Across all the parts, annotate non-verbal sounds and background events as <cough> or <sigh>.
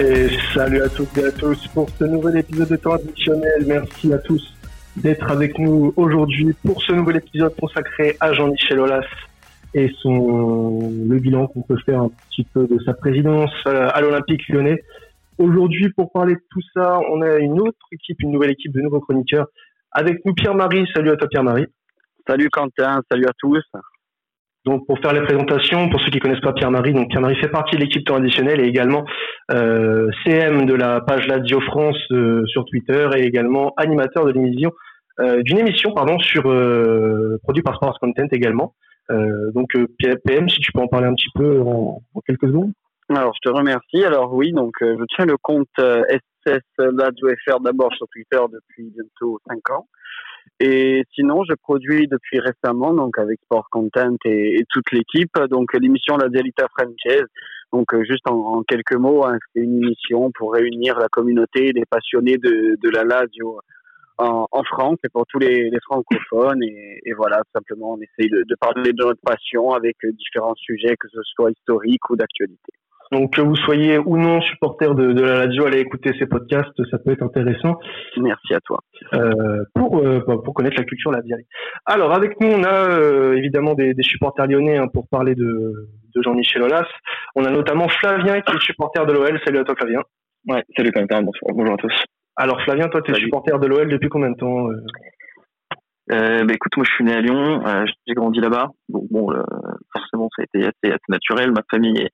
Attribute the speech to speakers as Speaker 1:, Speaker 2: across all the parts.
Speaker 1: Et salut à toutes et à tous pour ce nouvel épisode de temps additionnel. Merci à tous d'être avec nous aujourd'hui pour ce nouvel épisode consacré à Jean-Michel Aulas et son le bilan qu'on peut faire un petit peu de sa présidence à l'Olympique lyonnais. Aujourd'hui, pour parler de tout ça, on a une autre équipe, une nouvelle équipe de nouveaux chroniqueurs. Avec nous, Pierre-Marie. Salut à toi, Pierre-Marie.
Speaker 2: Salut Quentin, salut à tous.
Speaker 1: Donc pour faire les présentations, pour ceux qui connaissent pas Pierre-Marie, donc Pierre-Marie fait partie de l'équipe temps additionnel et également euh, CM de la page Lazio France euh, sur Twitter et également animateur de l'émission euh, d'une émission pardon sur produit par Sports Content également. Donc PM, si tu peux en parler un petit peu en, en quelques secondes.
Speaker 2: Alors je te remercie. Alors oui, donc je tiens le compte SS Lazio FR d'abord sur Twitter depuis bientôt 5 ans. Et sinon, je produis depuis récemment, donc avec Sport Content et, toute l'équipe, donc l'émission La Dialita Franchise. Donc euh, juste en, quelques mots, hein, c'est une émission pour réunir la communauté des passionnés de, la Lazio en, France et pour tous les, francophones. Et, et, voilà, simplement, on essaye de, de parler de notre passion avec différents sujets, que ce soit historique ou d'actualité.
Speaker 1: Donc que vous soyez ou non supporter de, de, la radio, allez écouter ces podcasts, ça peut être intéressant.
Speaker 2: Merci à toi.
Speaker 1: Euh, pour euh, bah, pour connaître la culture la labiale. Alors avec nous, on a euh, évidemment des, des, supporters lyonnais hein, pour parler de, de Jean-Michel Aulas. On a notamment Flavien qui est supporter de l'OL. Salut à toi Flavien.
Speaker 3: Ouais, salut Quentin, bonsoir, bonjour à tous.
Speaker 1: Alors Flavien, toi tu es supporter de l'OL depuis combien de temps euh?
Speaker 3: Euh, bah, écoute, moi je suis né à Lyon, euh, j'ai grandi là-bas, donc bon, euh, forcément ça a été assez, assez, naturel. Ma famille est,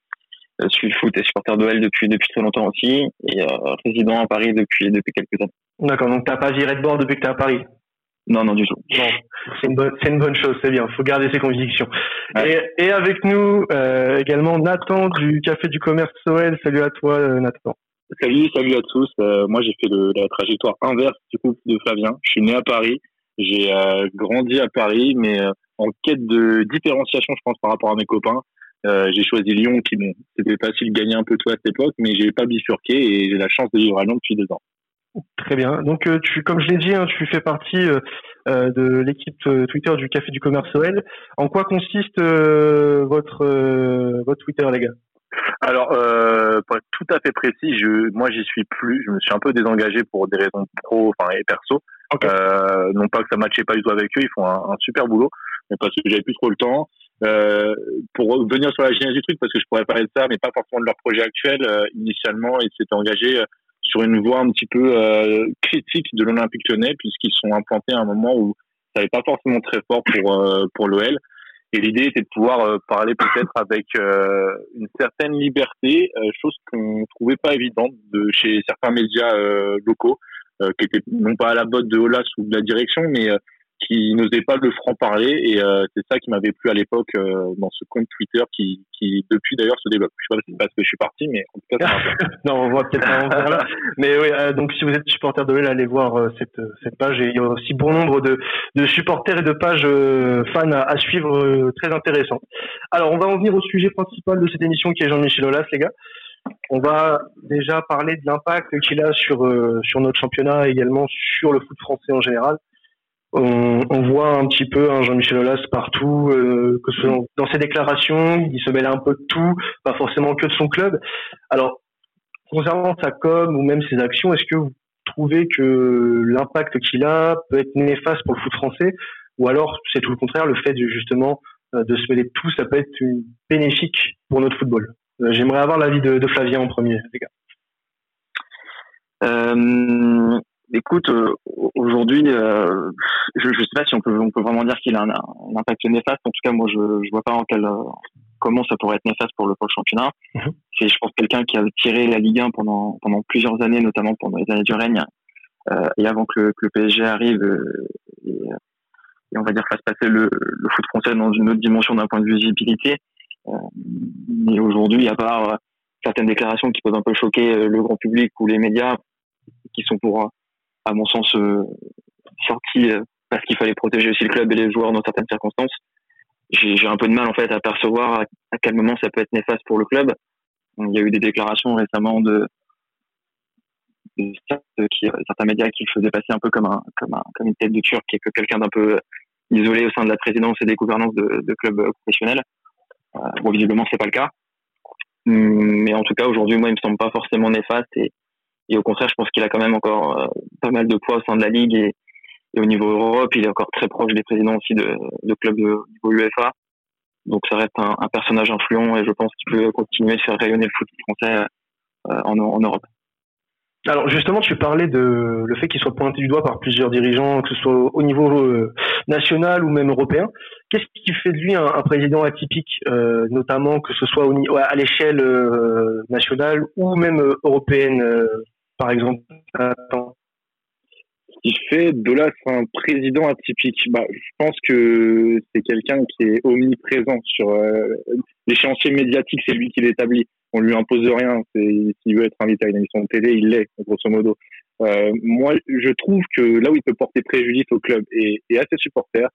Speaker 3: je suis foot et supporter de l'OL depuis depuis très longtemps aussi et euh, résident à Paris depuis depuis quelques années.
Speaker 1: D'accord, donc t'as pas viré de bord depuis que t'es à Paris?
Speaker 3: Non, non, du tout.
Speaker 1: Bon, c'est une bonne, c'est une bonne chose, c'est bien. Faut garder ses convictions. Ouais. Et, et, avec nous euh, également Nathan du Café du Commerce OL. Salut à toi, euh, Nathan.
Speaker 4: Salut, salut à tous. Euh, moi, j'ai fait le, la trajectoire inverse du coup de Flavien. Je suis né à Paris. J'ai grandi à Paris, mais en quête de différenciation, je pense, par rapport à mes copains. Euh, j'ai choisi Lyon, qui bon, c'était facile de gagner un peu tout à cette époque, mais j'ai pas bifurqué et j'ai la chance de vivre à Lyon depuis deux ans.
Speaker 1: Très bien. Donc, euh, tu, comme je l'ai dit, hein, tu fais partie euh, de l'équipe Twitter du Café du Commerce OL. En quoi consiste votre votre Twitter, les gars?
Speaker 4: Alors, euh, pour être tout à fait précis, je, moi, j'y suis plus. Je me suis un peu désengagé pour des raisons pro, enfin et perso. Okay. Euh, non pas que ça matchait pas du tout avec eux, ils font un, un super boulot, mais parce que j'avais plus trop le temps. Euh, pour venir sur la genèse du truc, parce que je pourrais parler de ça, mais pas forcément de leur projet actuel. Euh, initialement, ils s'étaient engagés sur une voie un petit peu euh, critique de l'Olympique Lyonnais, puisqu'ils sont implantés à un moment où ça n'avait pas forcément très fort pour pour l'OL. Et l'idée était de pouvoir parler peut-être avec une certaine liberté, chose qu'on trouvait pas évidente de chez certains médias locaux, qui étaient non pas à la botte de Olas ou de la direction, mais qui n'osait pas le franc parler et euh, c'est ça qui m'avait plu à l'époque euh, dans ce compte Twitter qui, qui depuis d'ailleurs se développe. Je sais pas si c'est parce que je suis parti, mais en tout cas. <laughs>
Speaker 1: non, on voit peut-être un là. Mais oui, euh, donc si vous êtes supporter de l'OL, allez voir euh, cette cette page et il y a aussi bon nombre de de supporters et de pages euh, fans à, à suivre très intéressant. Alors on va en venir au sujet principal de cette émission qui est Jean-Michel Aulas, les gars. On va déjà parler de l'impact qu'il a sur sur notre championnat et également sur le foot français en général on, voit un petit peu hein, Jean-Michel Aulas partout, euh, que dans ses déclarations, il se mêle un peu de tout, pas forcément que de son club. Alors, concernant sa com ou même ses actions, est-ce que vous trouvez que l'impact qu'il a peut être néfaste pour le foot français, ou alors c'est tout le contraire, le fait justement euh, de se mêler de tout, ça peut être bénéfique pour notre football? Euh, j'aimerais avoir l'avis de, de, Flavien en premier, les gars.
Speaker 3: Écoute, euh, aujourd'hui, euh, je ne sais pas si on peut, on peut vraiment dire qu'il a un, un, impact néfaste. En tout cas, moi, je ne vois pas en quel, euh, comment ça pourrait être néfaste pour le, pour le championnat. Mm-hmm. C'est, je pense, quelqu'un qui a tiré la Ligue 1 pendant, pendant plusieurs années, notamment pendant les années du règne, euh, et avant que le, que le PSG arrive euh, et, et, on va dire fasse passer le, le, foot français dans une autre dimension d'un point de visibilité. mais aujourd'hui, à part certaines déclarations qui peuvent un peu choquer le grand public ou les médias, qui sont pour à mon sens, euh, sorti euh, parce qu'il fallait protéger aussi le club et les joueurs dans certaines circonstances. J'ai un peu de mal en fait à percevoir à, quel moment ça peut être néfaste pour le club. Il y a eu des déclarations récemment de, certains médias qui le faisaient passer un peu comme un comme un comme une tête de turc et que quelqu'un d'un peu isolé au sein de la présidence et des gouvernances de, de clubs professionnels. Euh, bon, visiblement, c'est pas le cas. Mais en tout cas, aujourd'hui, moi, il me semble pas forcément néfaste et, et au contraire, je pense qu'il a quand même encore euh, pas mal de poids au sein de la ligue et, au niveau Europe, il est encore très proche des présidents aussi de, clubs de niveau UEFA. Donc ça reste un, personnage influent et je pense qu'il peut continuer de faire rayonner le foot français euh, en, Europe.
Speaker 1: Alors justement, tu parlais de le fait qu'il soit pointé du doigt par plusieurs dirigeants, que ce soit au niveau euh, national ou même européen. Qu'est-ce qui fait de lui un, président atypique, notamment que ce soit au, à l'échelle nationale ou même européenne, par exemple
Speaker 4: Ce qui fait de là un président atypique, bah, je pense que c'est quelqu'un qui est omniprésent sur l'échéancier médiatique, c'est lui qui l'établit on lui impose rien. S'il veut être invité à une émission de télé, il l'est, grosso modo. Euh, moi, je trouve que là où il peut porter préjudice au club et, à ses supporters,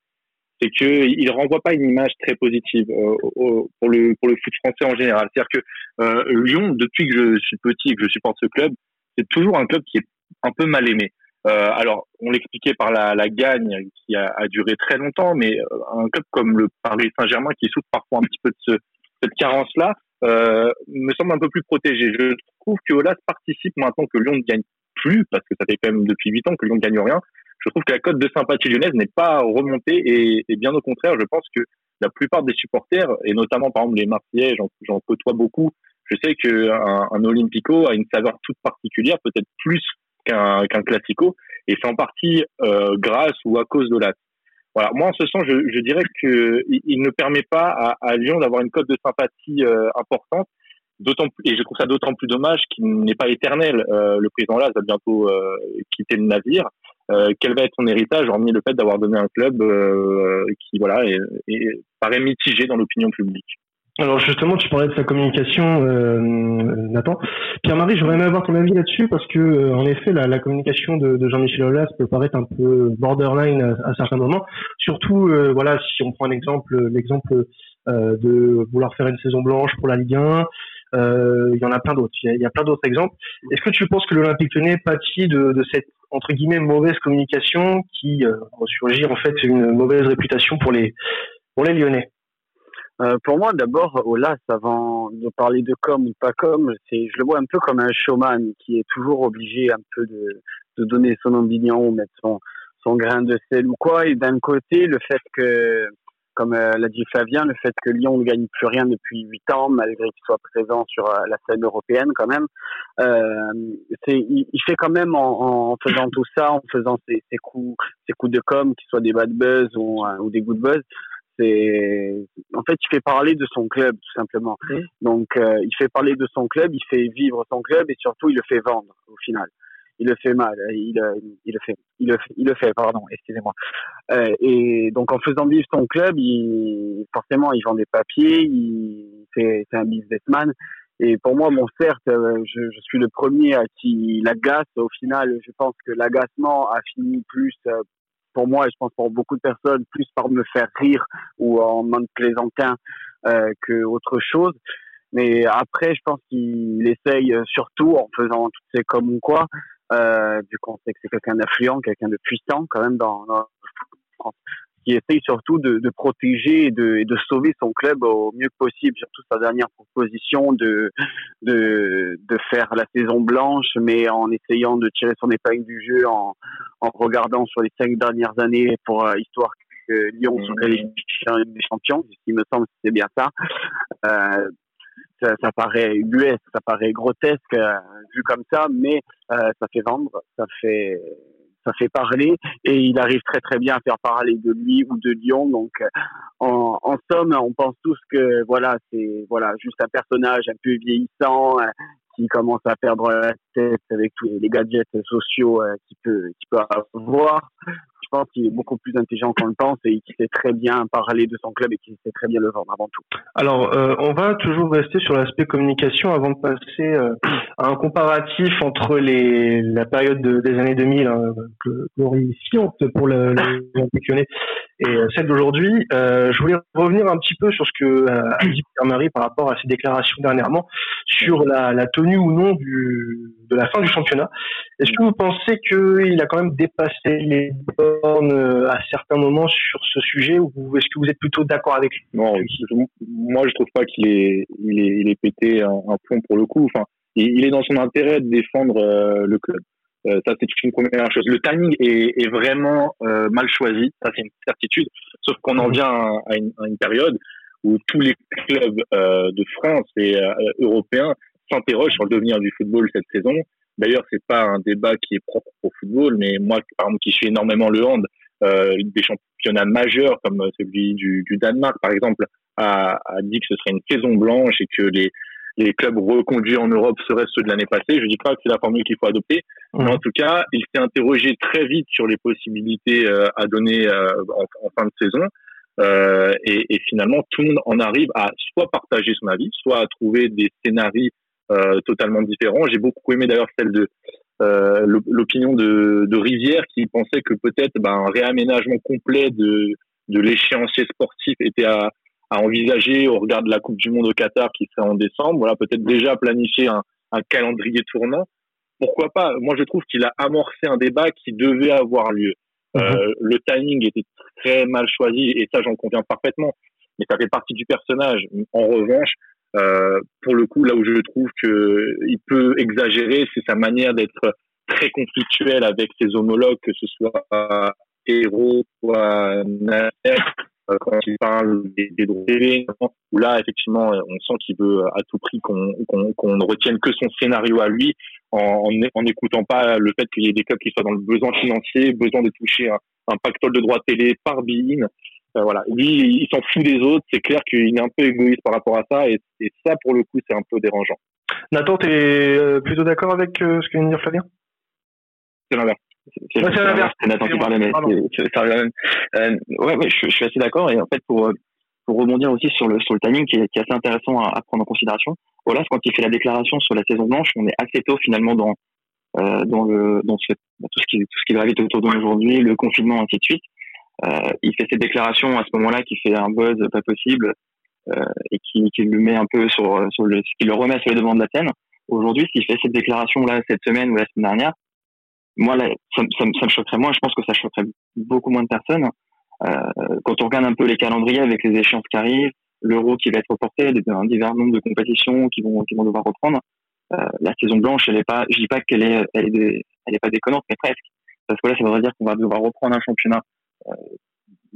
Speaker 4: c'est qu'il ne renvoie pas une image très positive euh, pour, le, pour le foot français en général. C'est-à-dire que euh, Lyon, depuis que je suis petit et que je supporte ce club, c'est toujours un club qui est un peu mal aimé. alors, on l'expliquait par la, gagne qui a, duré très longtemps, mais un club comme le Paris Saint-Germain qui souffre parfois un petit peu de ce, cette carence-là, euh, me semble un peu plus protégé. Je trouve que Olas participe maintenant que Lyon ne gagne plus, parce que ça fait quand même depuis huit ans que Lyon ne gagne rien. Je trouve que la cote de sympathie lyonnaise n'est pas remontée et, et, bien au contraire, je pense que la plupart des supporters, et notamment par exemple les Marseillais, j'en côtoie beaucoup, je sais qu'un un Olympico a une saveur toute particulière, peut-être plus qu'un qu'un Classico, et c'est en partie euh, grâce ou à cause d'Olas. Voilà, moi en ce sens, je, je dirais que il, ne permet pas à, à Lyon d'avoir une cote de sympathie euh, importante. D'autant et je trouve ça d'autant plus dommage qu'il n'est pas éternel. Euh, le président Laz va bientôt euh, quitter le navire. quel va être son héritage, hormis le fait d'avoir donné un club qui voilà est, est, paraît mitigé dans l'opinion publique?
Speaker 1: Alors justement, tu parlais de sa communication, euh, Nathan. Pierre-Marie, j'aurais aimé avoir ton avis là-dessus parce que, euh, en effet, la, communication de, Jean-Michel Aulas peut paraître un peu borderline à, à certains moments. Surtout, euh, voilà, si on prend un exemple, l'exemple de vouloir faire une saison blanche pour la Ligue 1. Il y en a plein d'autres. Il y, a plein d'autres exemples. Est-ce que tu penses que l'Olympique Lyonnais pâtit de, de cette entre guillemets mauvaise communication qui ressurgit en fait une mauvaise réputation pour les pour les Lyonnais?
Speaker 2: Euh, pour moi, d'abord, Olas, avant de parler de com ou pas com, c'est, je le vois un peu comme un showman qui est toujours obligé un peu de, de donner son opinion ou mettre son, son grain de sel ou quoi. Et d'un côté, le fait que, comme euh, l'a dit Flavien, le fait que Lyon ne gagne plus rien depuis huit ans, malgré qu'il soit présent sur euh, la scène européenne quand même, euh, c'est, il, fait quand même en, en, faisant tout ça, en faisant ses, ses coups, ses coups de com, qui soient des bad buzz ou, ou des good buzz, c'est en fait il fait parler de son club tout simplement. Donc euh, il fait parler de son club, il fait vivre son club et surtout il le fait vendre au final. Il le fait mal, il, il le fait, il le fait, il le fait, pardon, excusez-moi. Euh, et donc en faisant vivre son club, il forcément il vend des papiers, il c'est un businessman. Et pour moi, mon certes, euh, je, je, suis le premier à qui l'agace. Au final, je pense que l'agacement a fini plus pour moi et je pense pour beaucoup de personnes, plus par me faire rire ou en mode plaisantin euh, que autre chose. Mais après, je pense qu'il essaye surtout en faisant toutes ces comme ou quoi, euh, vu qu'on sait que c'est quelqu'un d'influent, quelqu'un de puissant quand même dans, dans qui essaye surtout de, de protéger et de, et de, sauver son club au mieux possible. Surtout sa dernière proposition de, de, de faire la saison blanche, mais en essayant de tirer son épingle du jeu, en, en regardant sur les cinq dernières années pour euh, histoire que Lyon soit mmh. des champions, ce qui me semble que c'est bien ça. Euh, ça, ça, paraît ubuesque, ça paraît grotesque euh, vu comme ça, mais euh, ça fait vendre, ça fait ça fait parler et il arrive très très bien à faire parler de lui ou de Lyon. Donc, euh, en, en somme, on pense tous que voilà, c'est voilà juste un personnage un peu vieillissant euh, qui commence à perdre la tête avec tous les gadgets sociaux euh, qu'il peut qu'il peut avoir pense qu'il est beaucoup plus intelligent qu'on le pense et qu'il sait très bien parler de son club et qu'il sait très bien le vendre avant tout.
Speaker 1: Alors, euh, on va toujours rester sur l'aspect communication avant de passer euh, à un comparatif entre les, la période des années 2000, hein, glorifiante pour le, le <laughs> et celle d'aujourd'hui. je voulais revenir un petit peu sur ce que a dit Pierre-Marie par rapport à ses déclarations dernièrement sur la, la tenue ou non du, de la fin du championnat. Est-ce que vous pensez qu'il a quand même dépassé les bornes à certains moments sur ce sujet ou est-ce que vous êtes plutôt d'accord avec lui?
Speaker 4: Non, moi je trouve pas qu'il est, il est, il est pété un, un plomb pour le coup. Enfin, il, est dans son intérêt de défendre euh, le club. Euh, ça, c'est une première chose. Le timing est, est vraiment euh, mal choisi, ça c'est une certitude. Sauf qu'on en mhm. vient à, une, à, une, période où tous les clubs de France et européens s'interrogent sur le devenir du football cette saison. D'ailleurs, c'est pas un débat qui est propre au football, mais moi, par exemple, qui suis énormément le hand, euh, des championnats majeurs comme celui du, du Danemark, par exemple, a, a, dit que ce serait une saison blanche et que les, les clubs reconduits en Europe seraient ceux de l'année passée. Je dis pas que c'est la formule qu'il faut adopter, mais en tout cas, il s'est interrogé très vite sur les possibilités euh, à donner euh, en, en, fin de saison. Euh, et, et, finalement, tout le monde en arrive à soit partager son avis, soit à trouver des scénarios euh, totalement différents. J'ai beaucoup aimé d'ailleurs celle de euh, l'opinion de, de, Rivière qui pensait que peut-être ben, un réaménagement complet de, de l'échéancier sportif était à, à, envisager au regard de la Coupe du Monde au Qatar qui serait en décembre. Voilà, peut-être déjà planifier un, un calendrier tournant. Pourquoi pas? Moi, je trouve qu'il a amorcé un débat qui devait avoir lieu. Euh, mhm. le timing était très mal choisi et ça, j'en conviens parfaitement. Mais ça fait partie du personnage. En revanche, euh, pour le coup, là où je trouve que il peut exagérer, c'est sa manière d'être très conflictuel avec ses homologues, que ce soit Héros, soit Nasser, euh, quand il parle des, des droits télé, où là, effectivement, on sent qu'il veut à tout prix qu'on qu'on ne retienne que son scénario à lui, en n'écoutant pas le fait qu'il y ait des clubs qui soient dans le besoin financier, besoin de toucher un, un pactole de droits télé par BIN, euh, voilà, lui, il s'en fout des autres. C'est clair qu'il est un peu égoïste par rapport à ça, et, ça, pour le coup, c'est un peu dérangeant.
Speaker 1: Nathan, tu es euh, plutôt d'accord avec euh, ce que vient de dire Flavien?
Speaker 3: C'est l'inverse. C'est l'inverse. C'est Nathan qui parlait, mais revient même. ouais, ouais, je, suis assez d'accord. Et en fait, pour pour rebondir aussi sur le sur le timing qui est, qui est assez intéressant à, prendre en considération. Olas, quand il fait la déclaration sur la saison blanche, on est assez tôt finalement dans euh, dans le dans ce, tout ce qui tout ce qui gravite autour de nous aujourd'hui, le confinement, ainsi de suite. Euh, il fait cette déclaration à ce moment-là qui fait un buzz pas possible euh, et qui, qui le met un peu sur, sur le, qui le remet sur les devants de la scène. Aujourd'hui, s'il fait cette déclaration-là cette semaine ou la semaine dernière, moi, là, ça, ça, ça, me choquerait moins. Je pense que ça choquerait beaucoup moins de personnes. Euh, quand on regarde un peu les calendriers avec les échéances qui arrivent, l'euro qui va être reporté, un divers nombre de compétitions qui vont, qui vont devoir reprendre, euh, la saison blanche, elle est pas, je dis pas qu'elle est, elle est, elle est pas déconnante, mais presque. Parce que là, ça voudrait dire qu'on va devoir reprendre un championnat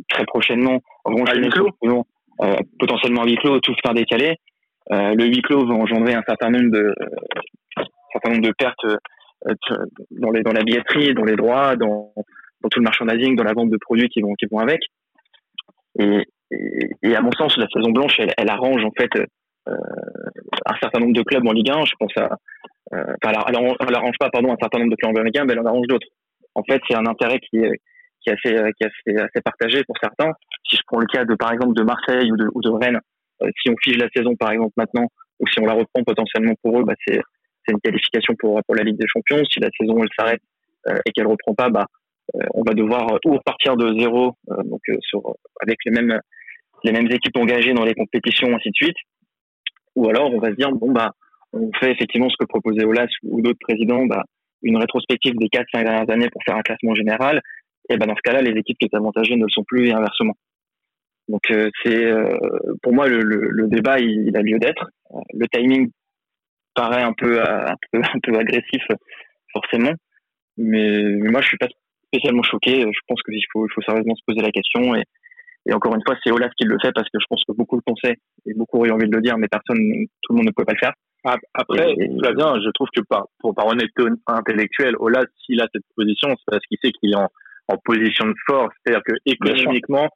Speaker 3: très prochainement vont
Speaker 4: huis clos.
Speaker 3: Euh, potentiellement à huis clos, tout faire décaler. Euh, le huis clos va engendrer un certain nombre de, certain nombre de pertes dans, les, dans la billetterie, dans les droits, dans, dans tout le merchandising, dans la vente de produits qui vont, qui vont avec. Et, et, à mon sens, la saison blanche, elle, elle arrange en fait euh, un certain nombre de clubs en Ligue 1. Je pense à, euh, enfin, elle, elle, arrange pas, pardon, un certain nombre de clubs en Ligue 1, mais elle en arrange d'autres. En fait, c'est un intérêt qui est, qui est assez, qui est assez, partagé pour certains. Si je prends le cas de, par exemple, de Marseille ou de, Rennes, euh, si on fige la saison, par exemple, maintenant, ou si on la reprend potentiellement pour eux, bah, c'est, une qualification pour, la Ligue des Champions. Si la saison, elle s'arrête euh, et qu'elle reprend pas, bah, euh, on va devoir ou repartir de zéro, donc avec les mêmes, les mêmes équipes engagées dans les compétitions, ainsi de suite. Ou alors, on va se dire, bon, bah, on fait effectivement ce que proposait Olas ou d'autres présidents, bah, une rétrospective des 4-5 dernières années pour faire un classement général et ben dans ce cas-là, les équipes qui étaient avantagées ne le sont plus et inversement. Donc euh, c'est euh, pour moi le, le, le, débat il, a lieu d'être. Euh, le timing paraît un peu un peu, un peu agressif forcément, mais, moi je suis pas spécialement choqué. Je pense qu'il faut il faut sérieusement se poser la question et, et encore une fois c'est Olaf qui le fait parce que je pense que beaucoup le pensaient et beaucoup auraient envie de le dire, mais personne tout le monde ne pouvait pas le faire.
Speaker 4: Après, Flavien, je trouve que par, pour, par honnêteté intellectuelle, Olaf, s'il a cette position, c'est parce qu'il sait qu'il est en, en position de force. C'est-à-dire que économiquement,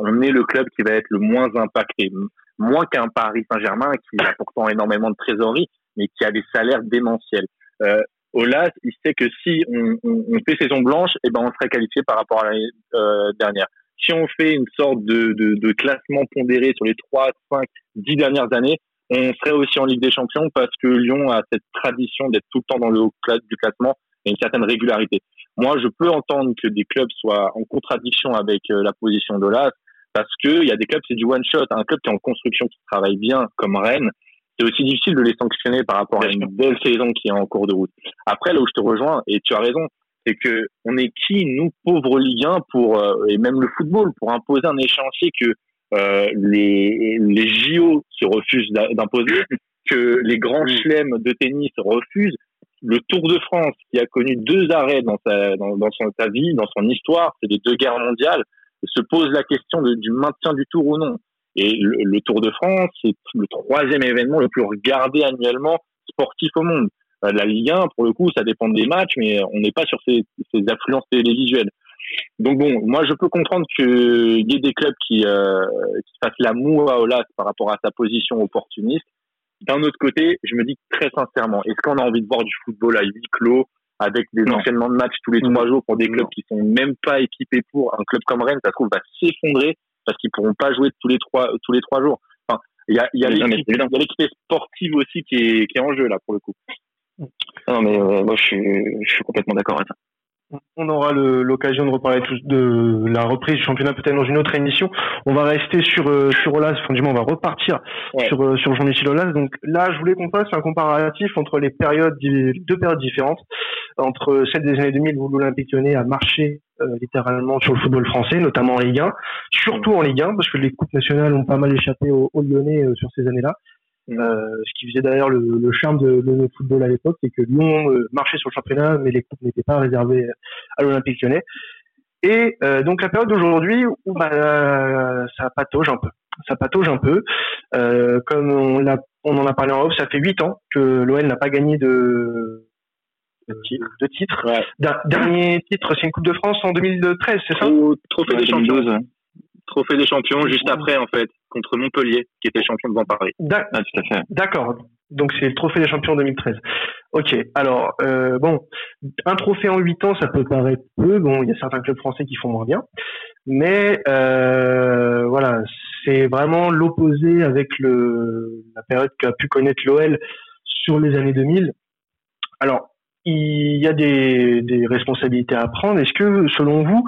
Speaker 4: on est le club qui va être le moins impacté, moins qu'un Paris Saint-Germain qui a pourtant énormément de trésorerie, mais qui a des salaires démentiels. Euh, Olas, il sait que si on, on, on fait saison blanche, eh ben on serait qualifié par rapport à l'année euh, dernière. Si on fait une sorte de, de, de, classement pondéré sur les 3, 5, 10 dernières années, on serait aussi en Ligue des Champions parce que Lyon a cette tradition d'être tout le temps dans le haut du classement et une certaine régularité. Moi, je peux entendre que des clubs soient en contradiction avec la position de l'AS, parce que il y a des clubs, c'est du one shot. Un club qui est en construction, qui travaille bien, comme Rennes, c'est aussi difficile de les sanctionner par rapport à une belle saison qui est en cours de route. Après, là où je te rejoins, et tu as raison, c'est que on est qui, nous, pauvres Ligue 1, pour, euh, et même le football, pour imposer un échéancier que euh, les, les JO se refusent d'imposer, que les grands chelems de tennis refusent, le Tour de France, qui a connu deux arrêts dans sa, dans, dans son, sa vie, dans son histoire, c'est les deux guerres mondiales, se pose la question du maintien du Tour ou non. Et le, Tour de France, c'est le troisième événement le plus regardé annuellement sportif au monde. Euh, la Ligue 1, pour le coup, ça dépend des matchs, mais on n'est pas sur ces, ces affluences télévisuelles. Donc bon, moi je peux comprendre qu'il y ait des clubs qui, euh, qui fassent la moue à Olas par rapport à sa position opportuniste. D'un autre côté, je me dis très sincèrement, est-ce qu'on a envie de voir du football à huis clos avec des enchaînements de matchs tous les trois jours pour des clubs qui sont même pas équipés pour un club comme Rennes, ça se trouve va s'effondrer parce qu'ils pourront pas jouer tous les trois tous les trois jours. Enfin, il y a, y a l'équipe sportive aussi qui est, qui est en jeu là pour le coup.
Speaker 3: Non mais euh, moi je suis, je suis complètement d'accord avec ça
Speaker 1: on aura l'occasion de reparler de la reprise du championnat peut-être dans une autre émission. On va rester sur euh, sur Olas, enfin, on va repartir sur euh, sur Jean-Michel Olas. Donc là, je voulais qu'on fasse un comparatif entre les périodes deux périodes différentes entre celle des années 2000 où l'Olympique Lyonnais a marché euh, littéralement sur le football français, notamment en Ligue 1, surtout en Ligue 1 parce que les coupes nationales ont pas mal échappé aux, Lyonnais sur ces années-là. Euh, ce qui faisait d'ailleurs le, le, charme de, de, notre football à l'époque, c'est que Lyon euh, marchait sur le championnat, mais les coupes n'étaient pas réservées à l'Olympique lyonnais. Et euh, donc la période d'aujourd'hui où bah, ça patauge un peu, ça patauge un peu. Euh, comme on, on en a parlé en off, ça fait huit ans que l'OL n'a pas gagné de de titre. Dernier titre, c'est une Coupe de France en 2013, c'est ça?
Speaker 4: Au Trophée des Champions. Trophée des Champions juste après en fait contre Montpellier qui était champion devant Paris.
Speaker 1: Ah, d'accord. Donc c'est le Trophée des Champions 2013. Ok. Alors euh, bon, un trophée en 8 ans, ça peut paraître peu. Bon, il y a certains clubs français qui font moins bien, mais euh, voilà, c'est vraiment l'opposé avec le la période qu'a pu connaître l'OL sur les années 2000. Alors il y a des, des responsabilités à prendre. Est-ce que, selon vous,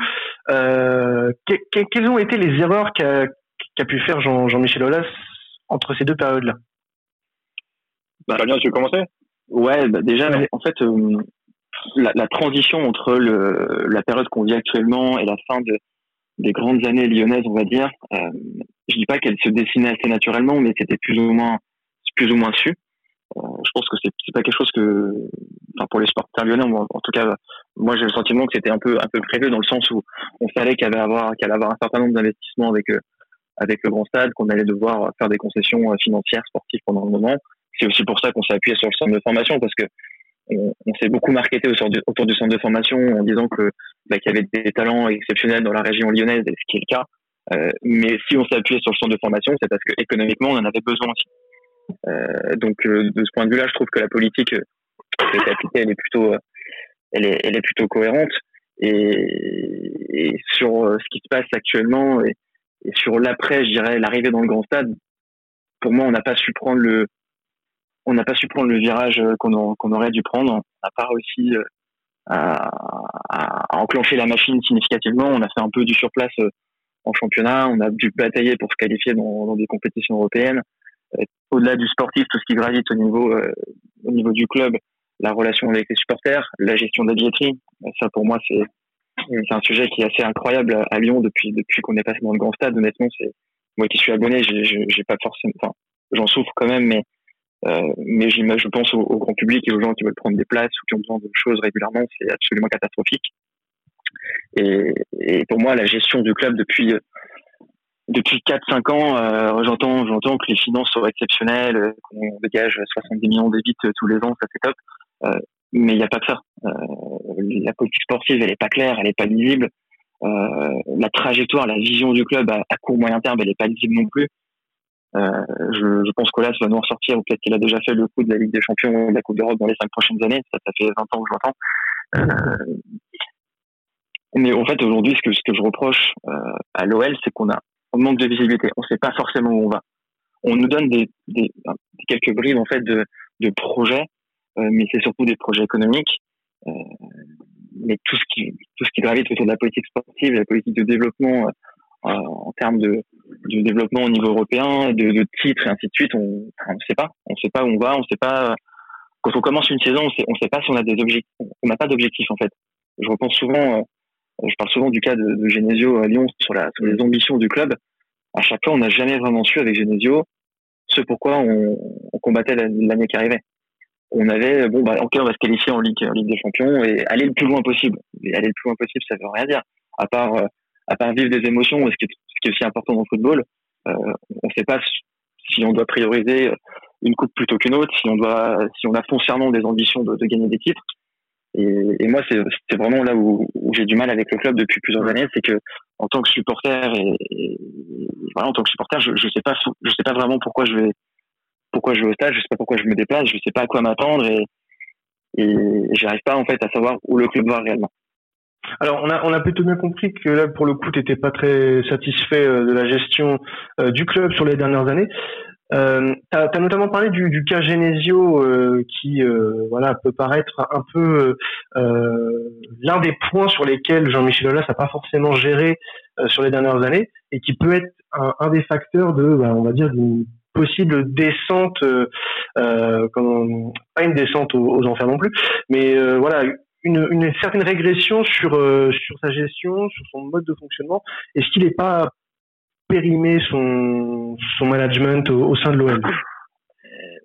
Speaker 1: euh, quelles ont été les erreurs qu'a pu faire Jean, Jean-Michel Aulas entre ces deux périodes-là?
Speaker 4: Bah, bien, tu veux commencer?
Speaker 3: Ouais, bah, déjà, en fait, euh, la, la, transition entre le, la période qu'on vit actuellement et la fin de, des grandes années lyonnaises, on va dire, euh, je dis pas qu'elle se dessinait assez naturellement, mais c'était plus ou moins plus ou moins su. Euh, je pense que c'est c'est pas quelque chose que enfin pour les sportifs lyonnais en, tout cas moi j'ai le sentiment que c'était un peu un peu prévu dans le sens où on savait qu'il y avait avoir qu'il allait avoir un certain nombre d'investissements avec euh, avec le grand stade qu'on allait devoir faire des concessions euh, financières sportives pendant le moment. C'est aussi pour ça qu'on s'est appuyé sur le centre de formation parce que on, s'est beaucoup marketé autour du, centre de formation en disant que bah, qu'il y avait des talents exceptionnels dans la région lyonnaise et ce qui est le cas. Euh, mais si on s'est appuyé sur le centre de formation c'est parce que économiquement on en avait besoin aussi donc euh, de ce point de vue-là, je trouve que la politique euh, qui est appliquée, elle est plutôt, elle est, elle est plutôt cohérente. Et, sur ce qui se passe actuellement et, sur l'après, je dirais l'arrivée dans le grand stade, pour moi, on n'a pas su prendre le, on n'a pas su prendre le virage qu'on aurait dû prendre. N'a pas réussi à, à, enclencher la machine significativement. On a fait un peu du surplace en championnat. On a dû batailler pour se qualifier dans des compétitions européennes au-delà du sportif, tout ce qui gravite au niveau, euh, au niveau du club, la relation avec les supporters, la gestion de la billetterie. Ça, pour moi, c'est c'est un sujet qui est assez incroyable à Lyon depuis depuis qu'on est passé dans le grand stade. Honnêtement, c'est moi qui suis abonné, j'ai pas forcément, enfin, j'en souffre quand même, mais euh, mais je pense au, grand public et aux gens qui veulent prendre des places ou qui ont besoin de choses régulièrement, c'est absolument catastrophique. Et, et, pour moi, la gestion du club depuis depuis 4-5 ans, euh, j'entends, j'entends que les finances sont exceptionnelles, euh, qu'on dégage 70 millions d'ébits euh, tous les ans, ça c'est top. Mais il n'y a pas que ça. La politique sportive, elle est pas claire, elle est pas lisible. la trajectoire, la vision du club à, court moyen terme, elle est pas lisible non plus. je, pense qu'Olas va nous ressortir, ou peut-être qu'il a déjà fait le coup de la Ligue des Champions de la Coupe d'Europe dans les cinq prochaines années. Ça, ça fait 20 ans que je l'entends. mais en fait, aujourd'hui, que, ce que je reproche à l'OL, c'est qu'on a on manque de visibilité. On ne sait pas forcément où on va. On nous donne des, des quelques bribes en fait de, de projets, euh, mais c'est surtout des projets économiques. Euh, mais tout ce qui tout ce qui gravite autour de la politique sportive, la politique de développement euh, en termes de, de développement au niveau européen, de, de titres et ainsi de suite, on ne sait pas. On sait pas où on va, on sait pas. Quand on commence une saison, on sait, on sait pas si on a des objectifs. On n'a pas d'objectif en fait. Je repense souvent, euh, je parle souvent du cas de, Genesio à Lyon sur, les ambitions du club. À chaque fois, on n'a jamais vraiment su avec Genesio ce pourquoi on, combattait l'année qui arrivait. On avait bon bah ok on va se qualifier en ligue, des champions et aller le plus loin possible. Et aller le plus loin possible, ça veut rien dire. À part euh, vivre des émotions, ce qui est, aussi important dans le football, euh, on ne sait pas si on doit prioriser une coupe plutôt qu'une autre, si on doit, si on a foncièrement des ambitions de gagner des titres. Et, et moi, c'est vraiment là où, où j'ai du mal avec le club depuis plusieurs années, c'est que en tant que supporter et, et, voilà, en tant que supporter, je, je sais pas, je sais pas vraiment pourquoi je vais, pourquoi je vais au stade, je sais pas pourquoi je me déplace, je sais pas à quoi m'attendre et, et j'arrive pas en fait à savoir où le club va réellement.
Speaker 1: Alors, on a, on a plutôt bien compris que là, pour le coup, tu n'étais pas très satisfait euh, de la gestion euh, du club sur les dernières années. Euh, tu as, notamment parlé du, du cas Genesio euh, qui euh, voilà peut paraître un peu l'un des points sur lesquels Jean-Michel Aulas n'a pas forcément géré sur les dernières années et qui peut être un, un des facteurs de, bah, on va dire, d'une possible descente, comme, pas une descente aux, aux enfers non plus, mais voilà une, une certaine régression sur, euh, sur sa gestion, sur son mode de fonctionnement. Est-ce qu'il n'est pas périmé son, son management au, sein de l'OM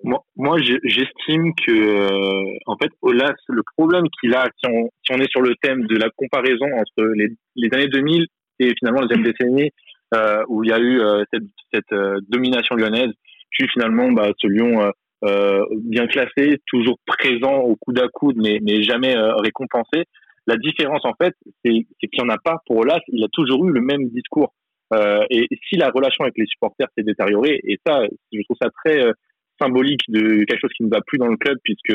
Speaker 4: moi, moi j'estime que, euh, en fait, Olas, le problème qu'il a, si on, si on est sur le thème de la comparaison entre les, les années 2000 et finalement la deuxième décennie, euh, où il y a eu euh, cette, cette euh, domination lyonnaise, puis finalement, bah, ce Lyon euh, bien classé, toujours présent au coude à coude, mais, mais jamais euh, récompensé. La différence, en fait, c'est qu'il n'y en a pas pour Olas. Il a toujours eu le même discours. Euh, et si la relation avec les supporters s'est détériorée, et ça, je trouve ça très euh, symbolique de quelque chose qui ne va plus dans le club, puisque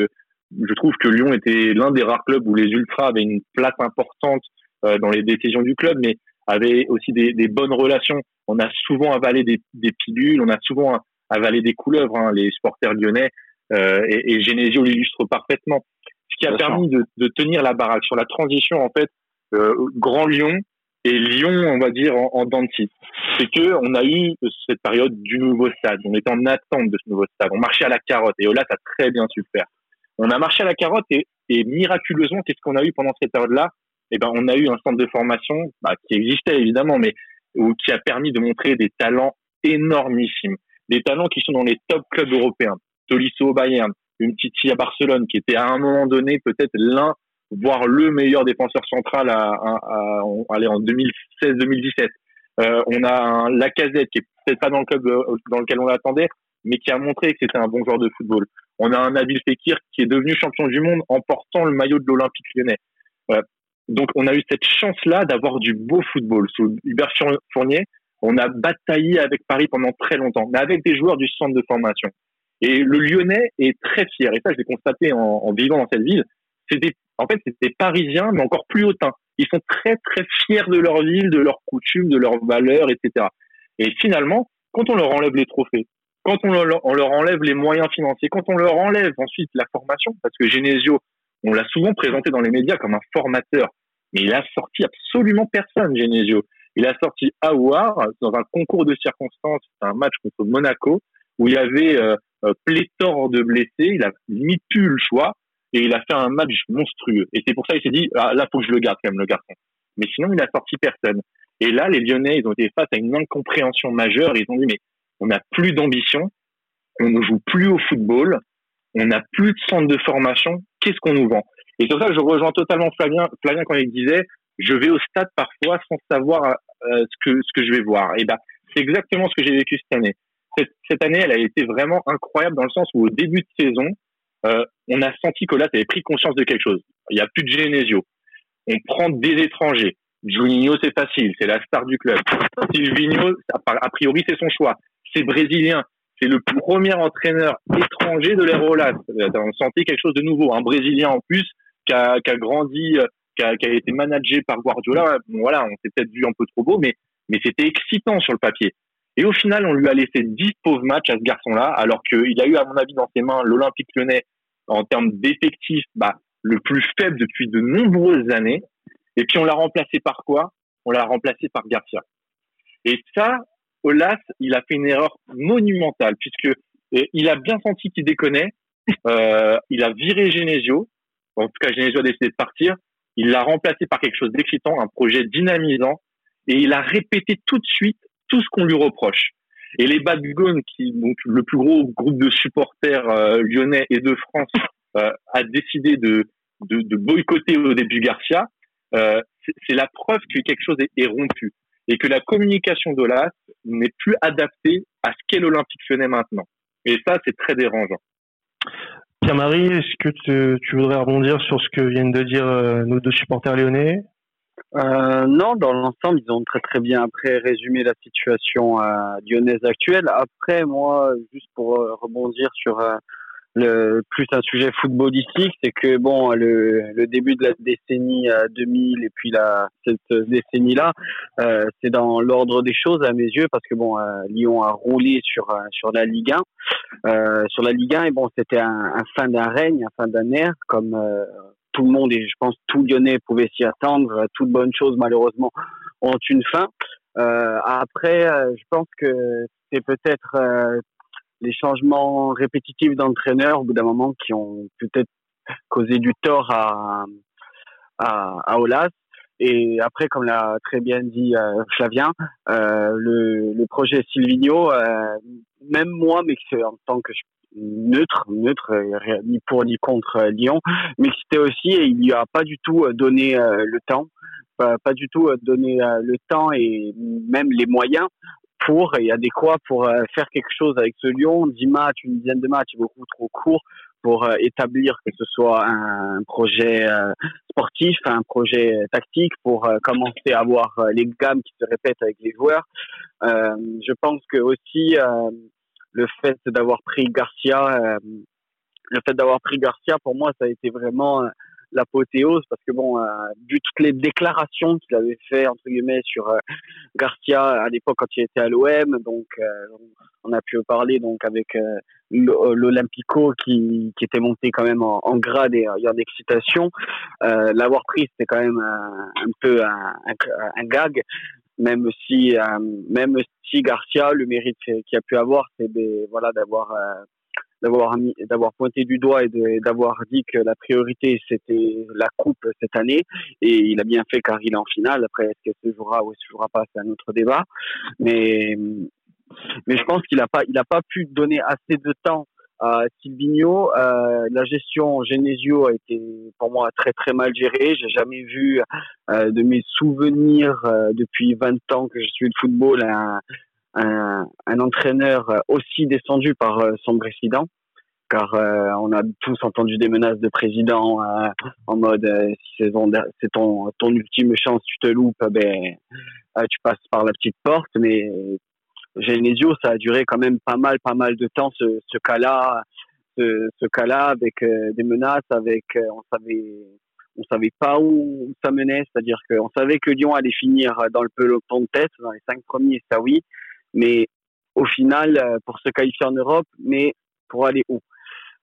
Speaker 4: je trouve que Lyon était l'un des rares clubs où les ultras avaient une place importante euh, dans les décisions du club, mais avaient aussi des, des, bonnes relations. On a souvent avalé des, des pilules, on a souvent avaler des couleuvres, hein, les supporters lyonnais, euh, et, et, Genesio l'illustre parfaitement. Ce qui a permis de, de, tenir la baraque sur la transition, en fait, euh, Grand Lyon et Lyon, on va dire, en, en dents C'est que on a eu cette période du nouveau stade. On était en attente de ce nouveau stade. On marchait à la carotte, et Ola, a très bien su le faire. On a marché à la carotte, et, et miraculeusement, qu'est-ce qu'on a eu pendant cette période-là? Eh ben, on a eu un centre de formation bah, qui existait évidemment, mais ou qui a permis de montrer des talents énormissimes des talents qui sont dans les top clubs européens. Tolisso au Bayern, une petite à Barcelone, qui était à un moment donné peut-être l'un, voire le meilleur défenseur central à, à, à, en 2016-2017. Euh, on a un Lacazette qui est peut-être pas dans le club euh, dans lequel on l'attendait, mais qui a montré que c'était un bon joueur de football. On a un Nabil Fekir qui est devenu champion du monde en portant le maillot de l'Olympique lyonnais. Euh, donc on a eu cette chance-là d'avoir du beau football sous Hubert Fournier, on a bataillé avec Paris pendant très longtemps, mais avec des joueurs du centre de formation. Et le Lyonnais est très fier. Et ça, je l'ai constaté en, en, vivant dans cette ville. C'était, en fait, c'était parisien, mais encore plus hautain. Ils sont très, très fiers de leur ville, de leurs coutumes, de leurs valeurs, etc. Et finalement, quand on leur enlève les trophées, quand on leur, enlève les moyens financiers, quand on leur enlève ensuite la formation, parce que Genesio, on l'a souvent présenté dans les médias comme un formateur, mais il a sorti absolument personne, Genesio. Il a sorti Aouar dans un concours de circonstances, un match contre Monaco, où il y avait euh, euh, pléthore de blessés, il a mis plus le choix, et il a fait un match monstrueux. Et c'est pour ça qu'il s'est dit, ah, là, faut que je le garde quand même, le garçon. Mais sinon, il a sorti personne. Et là, les Lyonnais, ils ont été face à une incompréhension majeure. Ils ont dit, mais on n'a plus d'ambition, on ne joue plus au football, on n'a plus de centre de formation, qu'est-ce qu'on nous vend? Et pour ça je rejoins totalement Flavien, Flavien quand il disait, je vais au stade parfois sans savoir euh, ce que ce que je vais voir. Et ben, c'est exactement ce que j'ai vécu cette année. Cette, année, elle a été vraiment incroyable dans le sens où au début de saison, euh, on a senti que là, tu avais pris conscience de quelque chose. Il n'y a plus de Genesio. On prend des étrangers. Juninho, c'est facile, c'est la star du club. Silvino, a priori, c'est son choix. C'est brésilien. C'est le premier entraîneur étranger de l'ère On sentait quelque chose de nouveau. Un brésilien en plus qui a, qui a grandi euh, qui a, qui a, été managé par Guardiola. Bon, voilà, on s'est peut-être vu un peu trop beau, mais, mais c'était excitant sur le papier. Et au final, on lui a laissé 10 pauvres matchs à ce garçon-là, alors qu'il a eu, à mon avis, dans ses mains l'Olympique lyonnais en termes d'effectifs, bah,
Speaker 3: le plus faible depuis de nombreuses années. Et puis on l'a remplacé par quoi? On l'a remplacé par Garcia. Et ça, Olas, il a fait une erreur monumentale puisque il a bien senti qu'il déconnait. Euh, il a viré Genesio. En tout cas, Genesio a décidé de partir. Il l'a remplacé par quelque chose d'excitant, un projet dynamisant. Et il a répété tout de suite tout ce qu'on lui reproche. Et les Bad Guns, qui donc le plus gros groupe de supporters euh, lyonnais et de France, <laughs> euh, a décidé de, boycotter au début Garcia. Euh, c'est la preuve que quelque chose est, rompu et que la communication d'Olas n'est plus adaptée à ce qu'est l'Olympique Lyonnais maintenant. Et ça, c'est très dérangeant.
Speaker 1: Pierre-Marie, est-ce que tu voudrais rebondir sur ce que viennent de dire nos deux supporters lyonnais?
Speaker 2: Euh, non, dans l'ensemble, ils ont très très bien après résumé la situation euh, lyonnaise actuelle. Après, moi, juste pour euh, rebondir sur euh, le plus un sujet footballistique, c'est que bon, le, le, début de la décennie 2000 et puis la cette décennie-là, euh, c'est dans l'ordre des choses à mes yeux parce que bon, Lyon a roulé sur sur la Ligue 1, sur la Ligue 1 et bon, c'était un, un, fin d'un règne, un fin d'un ère comme tout le monde et je pense tout Lyonnais pouvait s'y attendre. Toutes bonnes choses malheureusement ont une fin. Euh, après, euh, je pense que c'est peut-être euh, les changements répétitifs d'entraîneurs au bout d'un moment qui ont peut-être causé du tort à, à, à Olas. Et après, comme l'a très bien dit euh, Flavien, euh, le, le, projet Silvino, euh, même moi, mais en tant que neutre, neutre, ni pour ni contre Lyon, mais c'était aussi, et il lui a pas du tout donné le temps, pas, du tout donné le temps et même les moyens pour et adéquat pour faire quelque chose avec ce Lyon. 10 matchs, une dizaine de matchs, beaucoup trop court pour euh, établir que ce soit un projet euh, sportif, un projet tactique, pour euh, commencer à avoir les gammes qui se répètent avec les joueurs. je pense que aussi le fait d'avoir pris Garcia, le fait d'avoir pris Garcia, pour moi, ça a été vraiment l'apothéose parce que bon, euh, vu toutes les déclarations qu'il avait fait entre guillemets sur euh, Garcia à l'époque quand il était à l'OM, donc euh, on a pu parler donc avec euh, l'Olympico qui, qui était monté quand même en, en grade et en excitation. L'avoir pris c'était quand même un peu un, un, gag même si même si Garcia le mérite qu'il a pu avoir c'est voilà d'avoir d'avoir d'avoir pointé du doigt et d'avoir dit que la priorité c'était la coupe cette année. Et il a bien fait car il est en finale. Après est-ce que se jouera ou se jouera pas c'est un autre débat. Mais mais je pense qu'il a pas il a pas pu donner assez de temps à Silvino euh, la gestion Genesio a été pour moi très très mal gérée j'ai jamais vu euh, de mes souvenirs euh, depuis 20 ans que je suis le football un, un, entraîneur aussi descendu par euh, son président car euh, on a tous entendu des menaces de président euh, en mode c'est ton, ton ultime chance, tu te loupes, ben tu passes par la petite porte. Mais Genesio, ça a duré quand même pas mal, pas mal de temps ce, ce cas-là, ce, ce cas-là avec des menaces, avec on savait on savait pas où ça menait, c'est-à-dire qu'on savait que Lyon allait finir dans le peloton de tête, dans les cinq premiers, ça oui, mais au final, euh, pour se qualifier en Europe, mais pour aller où?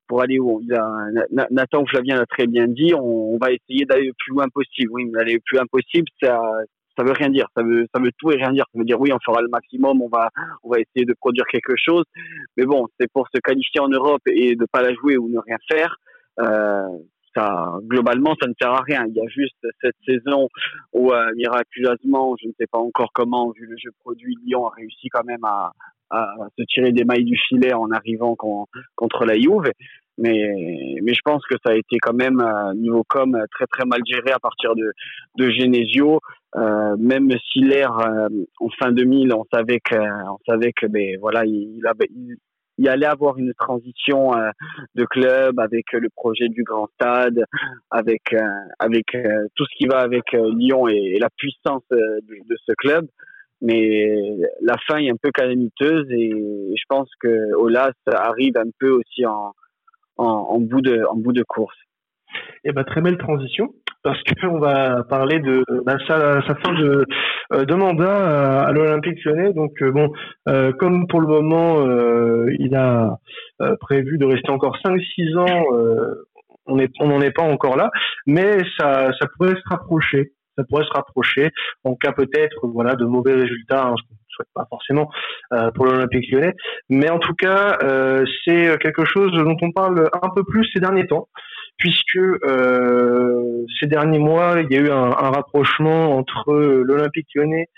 Speaker 2: Pour aller où? Il a, Nathan Flavien l'a très bien dit, on, va essayer d'aller le plus loin possible. Oui, mais le plus loin possible, ça, ça veut rien dire. Ça veut, ça veut tout et rien dire. Ça veut dire oui, on fera le maximum, on va, on va essayer de produire quelque chose. Mais bon, c'est pour se qualifier en Europe et de pas la jouer ou ne rien faire. Euh, ça, globalement, ça ne sert à rien. Il y a juste cette saison où euh, miraculeusement, je ne sais pas encore comment, vu le jeu produit, Lyon a réussi quand même à, à se tirer des mailles du filet en arrivant contre la Juve. Mais, mais je pense que ça a été quand même niveau com très très mal géré à partir de, de Genesio. Euh, même si l'air euh, en fin 2000, on savait que on savait que ben voilà il, allait avoir une transition euh, de club avec le projet du grand stade, avec avec tout ce qui va avec Lyon et, la puissance de, de, ce club. Mais la fin est un peu calamiteuse et je pense que Olas arrive un peu aussi en, en, bout de course.
Speaker 1: Eh ben très belle transition parce qu'on va parler de sa, sa, fin de, euh, de mandat à, l'Olympique lyonnais. Donc euh, bon, euh, comme pour le moment, il a prévu de rester encore 5-6 ans on n'en est pas encore là, mais ça, pourrait se rapprocher. Ça pourrait se rapprocher en cas peut-être voilà de mauvais résultats, hein, pas forcément euh, pour l'Olympique lyonnais, mais en tout cas euh, c'est quelque chose dont on parle un peu plus ces derniers temps, puisque euh, ces derniers mois il y a eu un, rapprochement entre l'Olympique lyonnais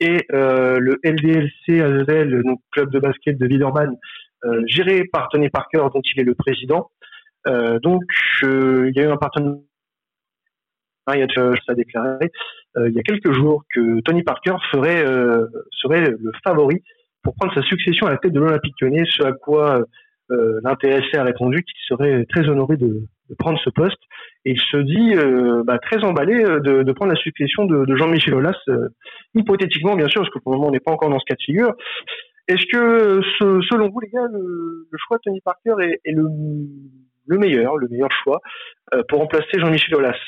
Speaker 1: et euh, le LDLC Azel, donc club de basket de Villeurbanne, euh, géré par Tony Parker, dont il est le président. Euh, donc, il y a eu un partenariat, ça a déclaré, il y a quelques jours que Tony Parker ferait, serait le favori pour prendre sa succession à la tête de l'Olympique lyonnais, ce à quoi l'intéressé a répondu qu'il serait très honoré de, prendre ce poste. Et il se dit euh, bah, très emballé euh, de, prendre la succession de, Jean-Michel Aulas, euh, hypothétiquement bien sûr, parce que pour le moment on n'est pas encore dans ce cas de figure. Est-ce que selon vous les gars, le, choix de Tony Parker est, le, meilleur, le meilleur choix pour remplacer Jean-Michel Aulas?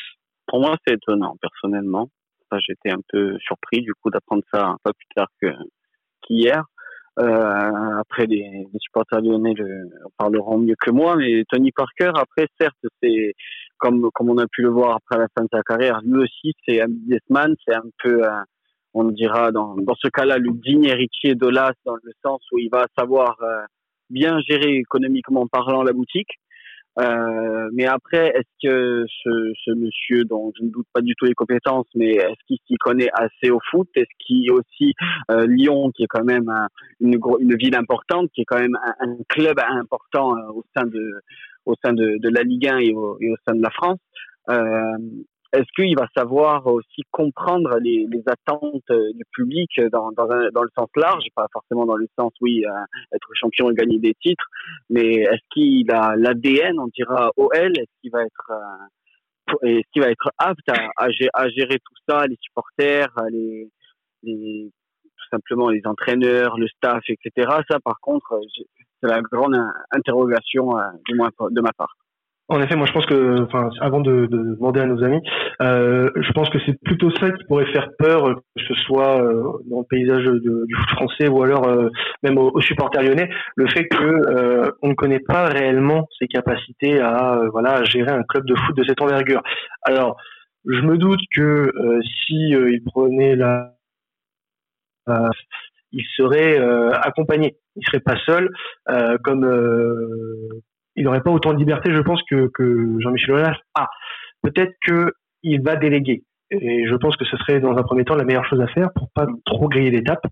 Speaker 2: Pour moi c'est étonnant personnellement. J'étais un peu surpris du coup d'apprendre ça peu plus tard qu'hier. Euh, après, les, les, supporters lyonnais le, parleront mieux que moi, mais Tony Parker, après, certes, c'est comme comme on a pu le voir après la fin de sa carrière, lui aussi, c'est un businessman, c'est un peu, on dira dans dans ce cas-là, le digne héritier d'Olas dans le sens où il va savoir euh, bien gérer économiquement parlant la boutique. Euh, mais après, est-ce que ce, ce, monsieur, dont je ne doute pas du tout les compétences, mais est-ce qu'il s'y connaît assez au foot? Est-ce qu'il aussi euh, Lyon, qui est quand même une, une ville importante, qui est quand même un, un club important euh, au sein de au sein de, de la Ligue 1 et au, et au, sein de la France? Euh, est-ce qu'il va savoir aussi comprendre les, les attentes euh, du public dans, dans, dans, le sens large, pas forcément dans le sens, oui, euh, être champion et gagner des titres, mais est-ce qu'il a l'ADN, on dira OL, est-ce qu'il va être... Euh, est-ce qu'il va être apte à, à, gérer tout ça, les supporters, les, les, tout simplement les entraîneurs, le staff, etc. Ça, par contre, c'est la grande interrogation, du moins de ma part.
Speaker 1: En effet, moi je pense que, enfin, avant de, de demander à nos amis, euh, je pense que c'est plutôt ça qui pourrait faire peur, que ce soit euh, dans le paysage de, du foot français ou alors euh, même aux, supporters lyonnais, le fait que euh, on ne connaît pas réellement ses capacités à, voilà, à gérer un club de foot de cette envergure. Alors, je me doute que si il prenait la il serait accompagné. Il serait pas seul, comme il n'aurait pas autant de liberté, je pense, que, que Jean-Michel Aulas a. Peut-être que il va déléguer. Et je pense que ce serait dans un premier temps la meilleure chose à faire pour pas trop griller l'étape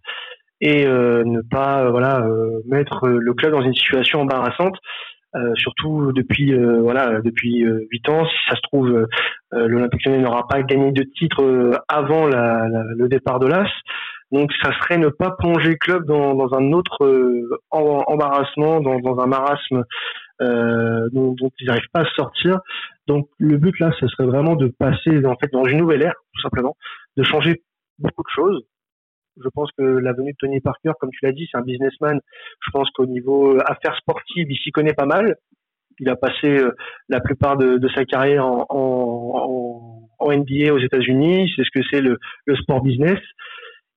Speaker 1: et euh, ne pas euh, voilà euh, mettre le club dans une situation embarrassante. Euh, surtout depuis voilà depuis huit ans, si ça se trouve l'Olympique n'aura pas gagné de titre avant le départ de l'As. Donc ça serait ne pas plonger le club dans, dans un autre embarrassement, dans, un marasme euh, dont, dont, ils n'arrivent pas à sortir. Donc le but là, ce serait vraiment de passer en fait dans une nouvelle ère, tout simplement, de changer beaucoup de choses. Je pense que la venue de Tony Parker, comme tu l'as dit, c'est un businessman. Je pense qu'au niveau euh, affaires sportives, il s'y connaît pas mal. Il a passé euh, la plupart de, sa carrière en, NBA aux États-Unis. C'est ce que c'est le, sport business.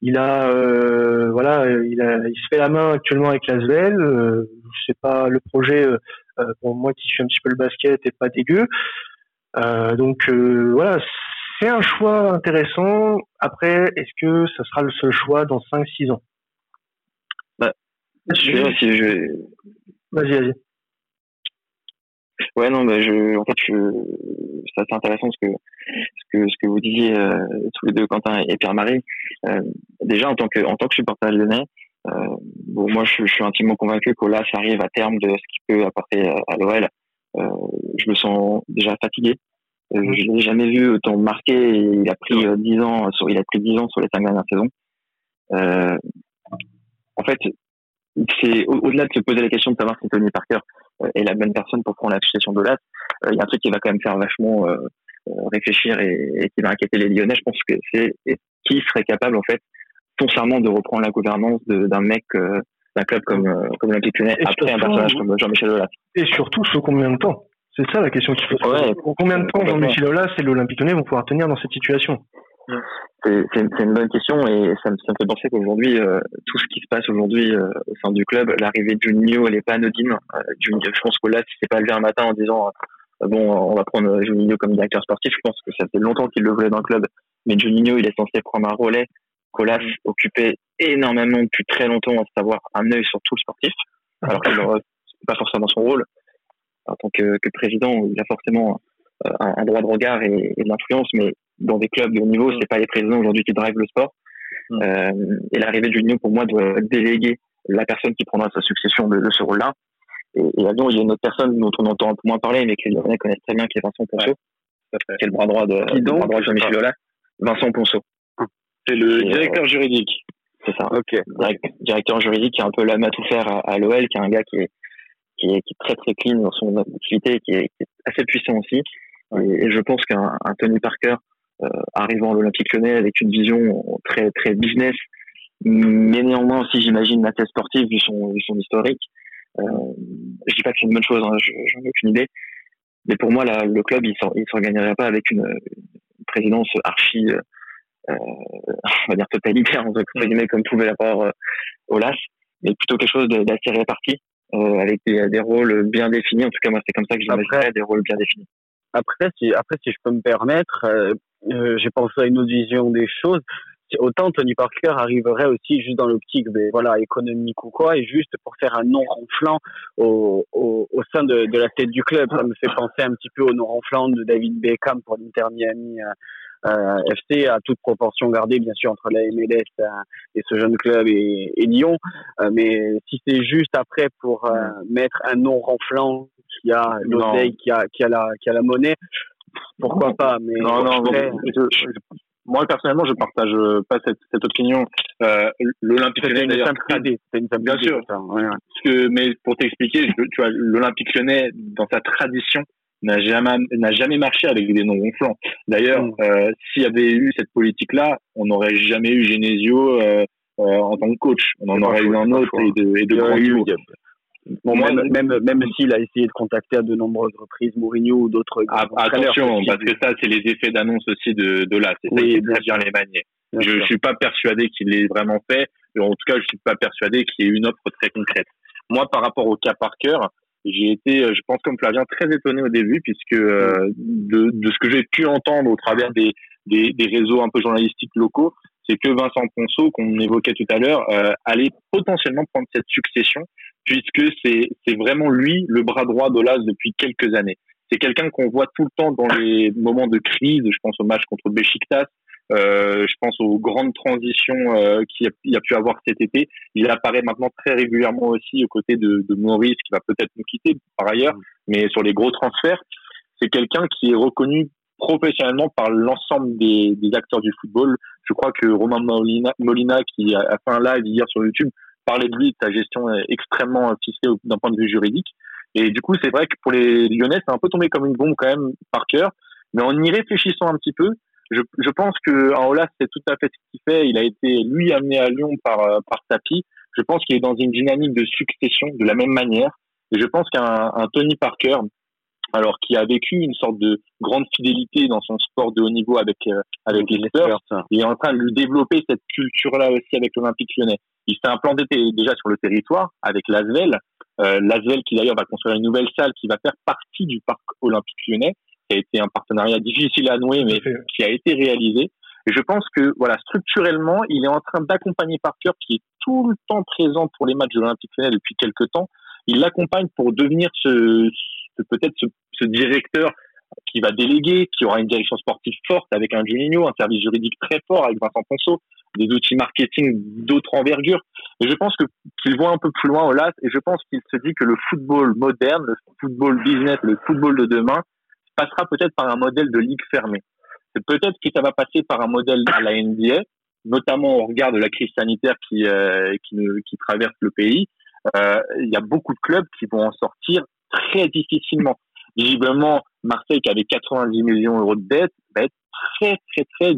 Speaker 1: Il a, euh, voilà, il, se fait la main actuellement avec Lasvel. Euh, c'est pas le projet euh, pour moi qui suis un petit peu le basket et pas dégueu. Euh, donc euh, voilà, c'est un choix intéressant. Après, est-ce que ça sera le seul choix dans 5-6 ans?
Speaker 3: Bah, je, si je...
Speaker 1: Vas-y, vas-y.
Speaker 3: Ouais, non, bah, je, en fait, je, c'est assez intéressant ce que, ce que, ce que vous disiez euh, tous les deux, Quentin et Pierre-Marie. Euh, déjà, en tant que, en tant que supporter lyonnais, euh, bon, moi, je, je, suis intimement convaincu qu'Olas arrive à terme de ce qu'il peut apporter à, l'OL. Euh, je me sens déjà fatigué. Euh, mhm. je l'ai jamais vu autant marqué. Il a pris euh, dix ans sur, il a pris dix ans sur les cinq dernières saisons. Euh, en fait, c'est au-delà de se poser la question de savoir si Tony Parker est la bonne personne pour prendre la succession d'Olas. Il y a un truc qui va quand même faire vachement réfléchir et, et, qui va inquiéter les Lyonnais. Je pense que c'est qui serait capable en fait de reprendre la gouvernance d'un mec euh, d'un club comme euh, comme l'Olympique Lyonnais après un personnage comme Jean-Michel Aulas.
Speaker 1: Et surtout sur combien de temps? C'est ça la question qu'il faut se poser. combien de temps Jean-Michel Aulas et l'Olympique Lyonnais vont pouvoir tenir dans cette situation?
Speaker 3: C'est une bonne question et ça me, ça me fait penser qu'aujourd'hui, euh, tout ce qui se passe aujourd'hui au sein du club, l'arrivée de Juninho, elle est pas anodine. je pense qu'Aulas s'est pas levé un matin en disant bon, on va prendre Juninho comme directeur sportif. Je pense que ça fait longtemps qu'il le voulait dans le club, mais Juninho, il est censé prendre un relais. Colas occupait énormément depuis très longtemps, à savoir un œil sur tout le sportif, alors que c'est pas forcément son rôle. En tant que, que président, il a forcément un, un droit de regard et, et de l'influence, mais dans des clubs de haut niveau, c'est pas les présidents aujourd'hui qui drivent le sport. Euh, et l'arrivée de Juninho, pour moi, doit déléguer la personne qui prendra sa succession de, de ce rôle-là. Et, et à Lyon, il y a une autre personne dont on entend un peu moins parler, mais que les Lyonnais connaissent très bien, qui est Vincent Ponceau, qui est le bras droit de,
Speaker 2: Qui donc,
Speaker 3: le bras droit de Jean-Michel Aulas. Vincent Ponceau.
Speaker 4: C'est le
Speaker 3: Et,
Speaker 4: directeur juridique.
Speaker 3: C'est ça.
Speaker 2: Ok.
Speaker 3: Direct- directeur juridique qui est un peu l'homme à tout faire à, à l'OL, qui est un gars qui est, qui est, qui est très très clean dans son activité, qui est, qui est assez puissant aussi. Et, et je pense qu'un un Tony Parker euh, arrivant à l'Olympique Lyonnais avec une vision très très business, mais néanmoins aussi j'imagine assez sportive vu son, vu son historique. Euh, je dis pas que c'est une bonne chose, hein, je- j'en ai aucune idée. Mais pour moi, là, le club, il ne s'organiserait pas avec une, une présidence archi, euh, euh, on va dire totalitaire, entre guillemets, comme pouvait l'avoir euh, Olas, mais plutôt quelque chose d'assez réparti, euh, avec des, des rôles bien définis. En tout cas, moi, c'est comme ça que j'imaginerais des rôles bien définis.
Speaker 2: Après, si, après, si je peux me permettre, euh, euh, j'ai pensé à une autre vision des choses. Autant Tony Parker arriverait aussi juste dans l'optique, ben, voilà, économique ou quoi, et juste pour faire un nom ronflant au, au, au sein de, de la tête du club. Ça me fait penser un petit peu au nom ronflant de David Beckham pour l'Inter Miami euh, euh, FC, à toute proportion gardée, bien sûr, entre la MLS euh, et ce jeune club et, et Lyon. Euh, mais si c'est juste après pour euh, mettre un nom ronflant qui a l'oseille, qui a, qui a la, qui a la monnaie, pourquoi pas Mais
Speaker 4: Non, non,
Speaker 2: après,
Speaker 4: je- je- moi personnellement, je partage euh, pas cette, cette opinion. Euh, L'Olympique Lyonnais,
Speaker 2: une
Speaker 4: d'ailleurs,
Speaker 2: simple idée. C'était une simple
Speaker 4: Bien
Speaker 2: idée,
Speaker 4: sûr.
Speaker 2: ça, ouais, ouais.
Speaker 4: parce que, mais pour t'expliquer, tu vois, l'Olympique Lyonnais, dans sa tradition, n'a jamais n'a jamais marché avec des noms ronflants. D'ailleurs,
Speaker 2: Mm.
Speaker 4: euh, s'il y avait eu cette politique-là, on n'aurait jamais eu Genesio euh, euh, en tant que coach. On en aurait eu un autre et de, et de.
Speaker 2: Bon, même, même, même s'il a essayé de contacter à de nombreuses reprises Mourinho ou d'autres
Speaker 4: Ah, attention, parce que ça, c'est les effets d'annonce aussi de, de là. C'est ça
Speaker 2: Oui,
Speaker 4: qui est très bien les manier.
Speaker 2: bien
Speaker 4: Je, je suis pas persuadé qu'il l'ait vraiment fait. En tout cas, je suis pas persuadé qu'il y ait une offre très concrète. Moi, par rapport au cas par cœur, j'ai été, euh, je pense comme Flavien, très étonné au début, puisque euh, de, de ce que j'ai pu entendre au travers des, des, des réseaux un peu journalistiques locaux, c'est que Vincent Ponceau, qu'on évoquait tout à l'heure, euh, allait potentiellement prendre cette succession, puisque c'est c'est vraiment lui le bras droit d'Olas depuis quelques années. C'est quelqu'un qu'on voit tout le temps dans les moments de crise. Je pense au match contre Besiktas, euh, je pense aux grandes transitions euh, qu'il y, a- pu avoir cet été. Il apparaît maintenant très régulièrement aussi aux côtés de, de Maurice, qui va peut-être nous quitter par ailleurs, mais sur les gros transferts, c'est quelqu'un qui est reconnu professionnellement par l'ensemble des, des acteurs du football. Je crois que Romain Molina, Molina qui a, a fait un live hier sur YouTube, parlait de lui, de sa gestion est extrêmement ficelée d'un point de vue juridique. Et du coup, c'est vrai que pour les Lyonnais, c'est un peu tombé comme une bombe quand même par cœur. Mais en y réfléchissant un petit peu, je, je pense que Olas, c'est tout à fait ce qu'il fait. Il a été, lui, amené à Lyon par, euh, par Tapi. Je pense qu'il est dans une dynamique de succession de la même manière. Et je pense qu'un un Tony Parker, alors qui a vécu une sorte de grande fidélité dans son sport de haut niveau avec, euh, avec les Spurs, il est en train de lui développer cette culture-là aussi avec l'Olympique lyonnais. Il s'est implanté déjà sur le territoire avec l'Asvel. Euh, L'Asvel qui d'ailleurs va construire une nouvelle salle qui va faire partie du parc olympique lyonnais, qui a été un partenariat difficile à nouer, mais qui a été réalisé. Et je pense que voilà, structurellement, il est en train d'accompagner Parker, qui est tout le temps présent pour les matchs de l'Olympique lyonnais depuis quelques temps. Il l'accompagne pour devenir ce, ce- peut-être ce, ce directeur qui va déléguer, qui aura une direction sportive forte avec un Juninho, un service juridique très fort avec Vincent Ponceau, des outils marketing d'autres envergures. Et je pense que qu'il voit un peu plus loin au LAS et je pense qu'il se dit que le football moderne, le football business, le football de demain passera peut-être par un modèle de ligue fermée. C'est peut-être que ça va passer par un modèle à la NBA, notamment au regard de la crise sanitaire qui euh, qui, qui traverse le pays. Euh, Il y a beaucoup de clubs qui vont en sortir très difficilement. Visiblement, Marseille qui avait 90 millions d'euros de dette va être très très très.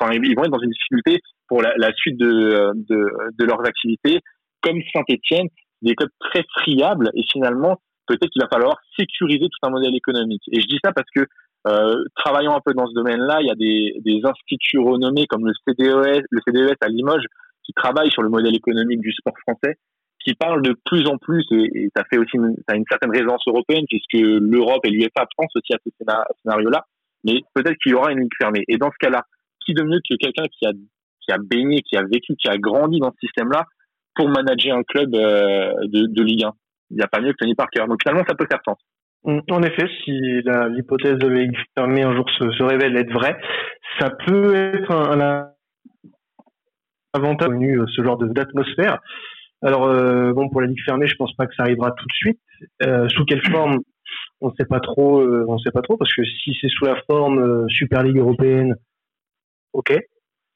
Speaker 4: Enfin, ils vont être dans une difficulté pour la, la suite de, de, de leurs activités, comme Saint-Etienne, des clubs très friables et finalement peut-être qu'il va falloir sécuriser tout un modèle économique. Et je dis ça parce que euh, travaillant un peu dans ce domaine-là, il y a des, des instituts renommés comme le CDES, le CDES à Limoges qui travaillent sur le modèle économique du sport français, qui parle de plus en plus, et, ça fait aussi une, ça a une certaine résonance européenne, puisque l'Europe et l'UEFA pensent aussi à ce scénario-là, mais peut-être qu'il y aura une ligue fermée. Et dans ce cas-là, qui de mieux que quelqu'un qui a, qui a baigné, qui a vécu, qui a grandi dans ce système-là pour manager un club euh, de, de Ligue 1 Il n'y a pas mieux que Tony Parker. Donc finalement, ça peut faire sens.
Speaker 1: Mm, en effet, si l'hypothèse de ligue fermée un jour se, révèle être vraie, ça peut être un, avantage euh, ce genre d'atmosphère. Alors euh, bon, pour la ligue fermée, je pense pas que ça arrivera tout de suite. Euh, sous quelle forme On ne sait pas trop. Euh, on sait pas trop parce que si c'est sous la forme Super Ligue européenne, ok,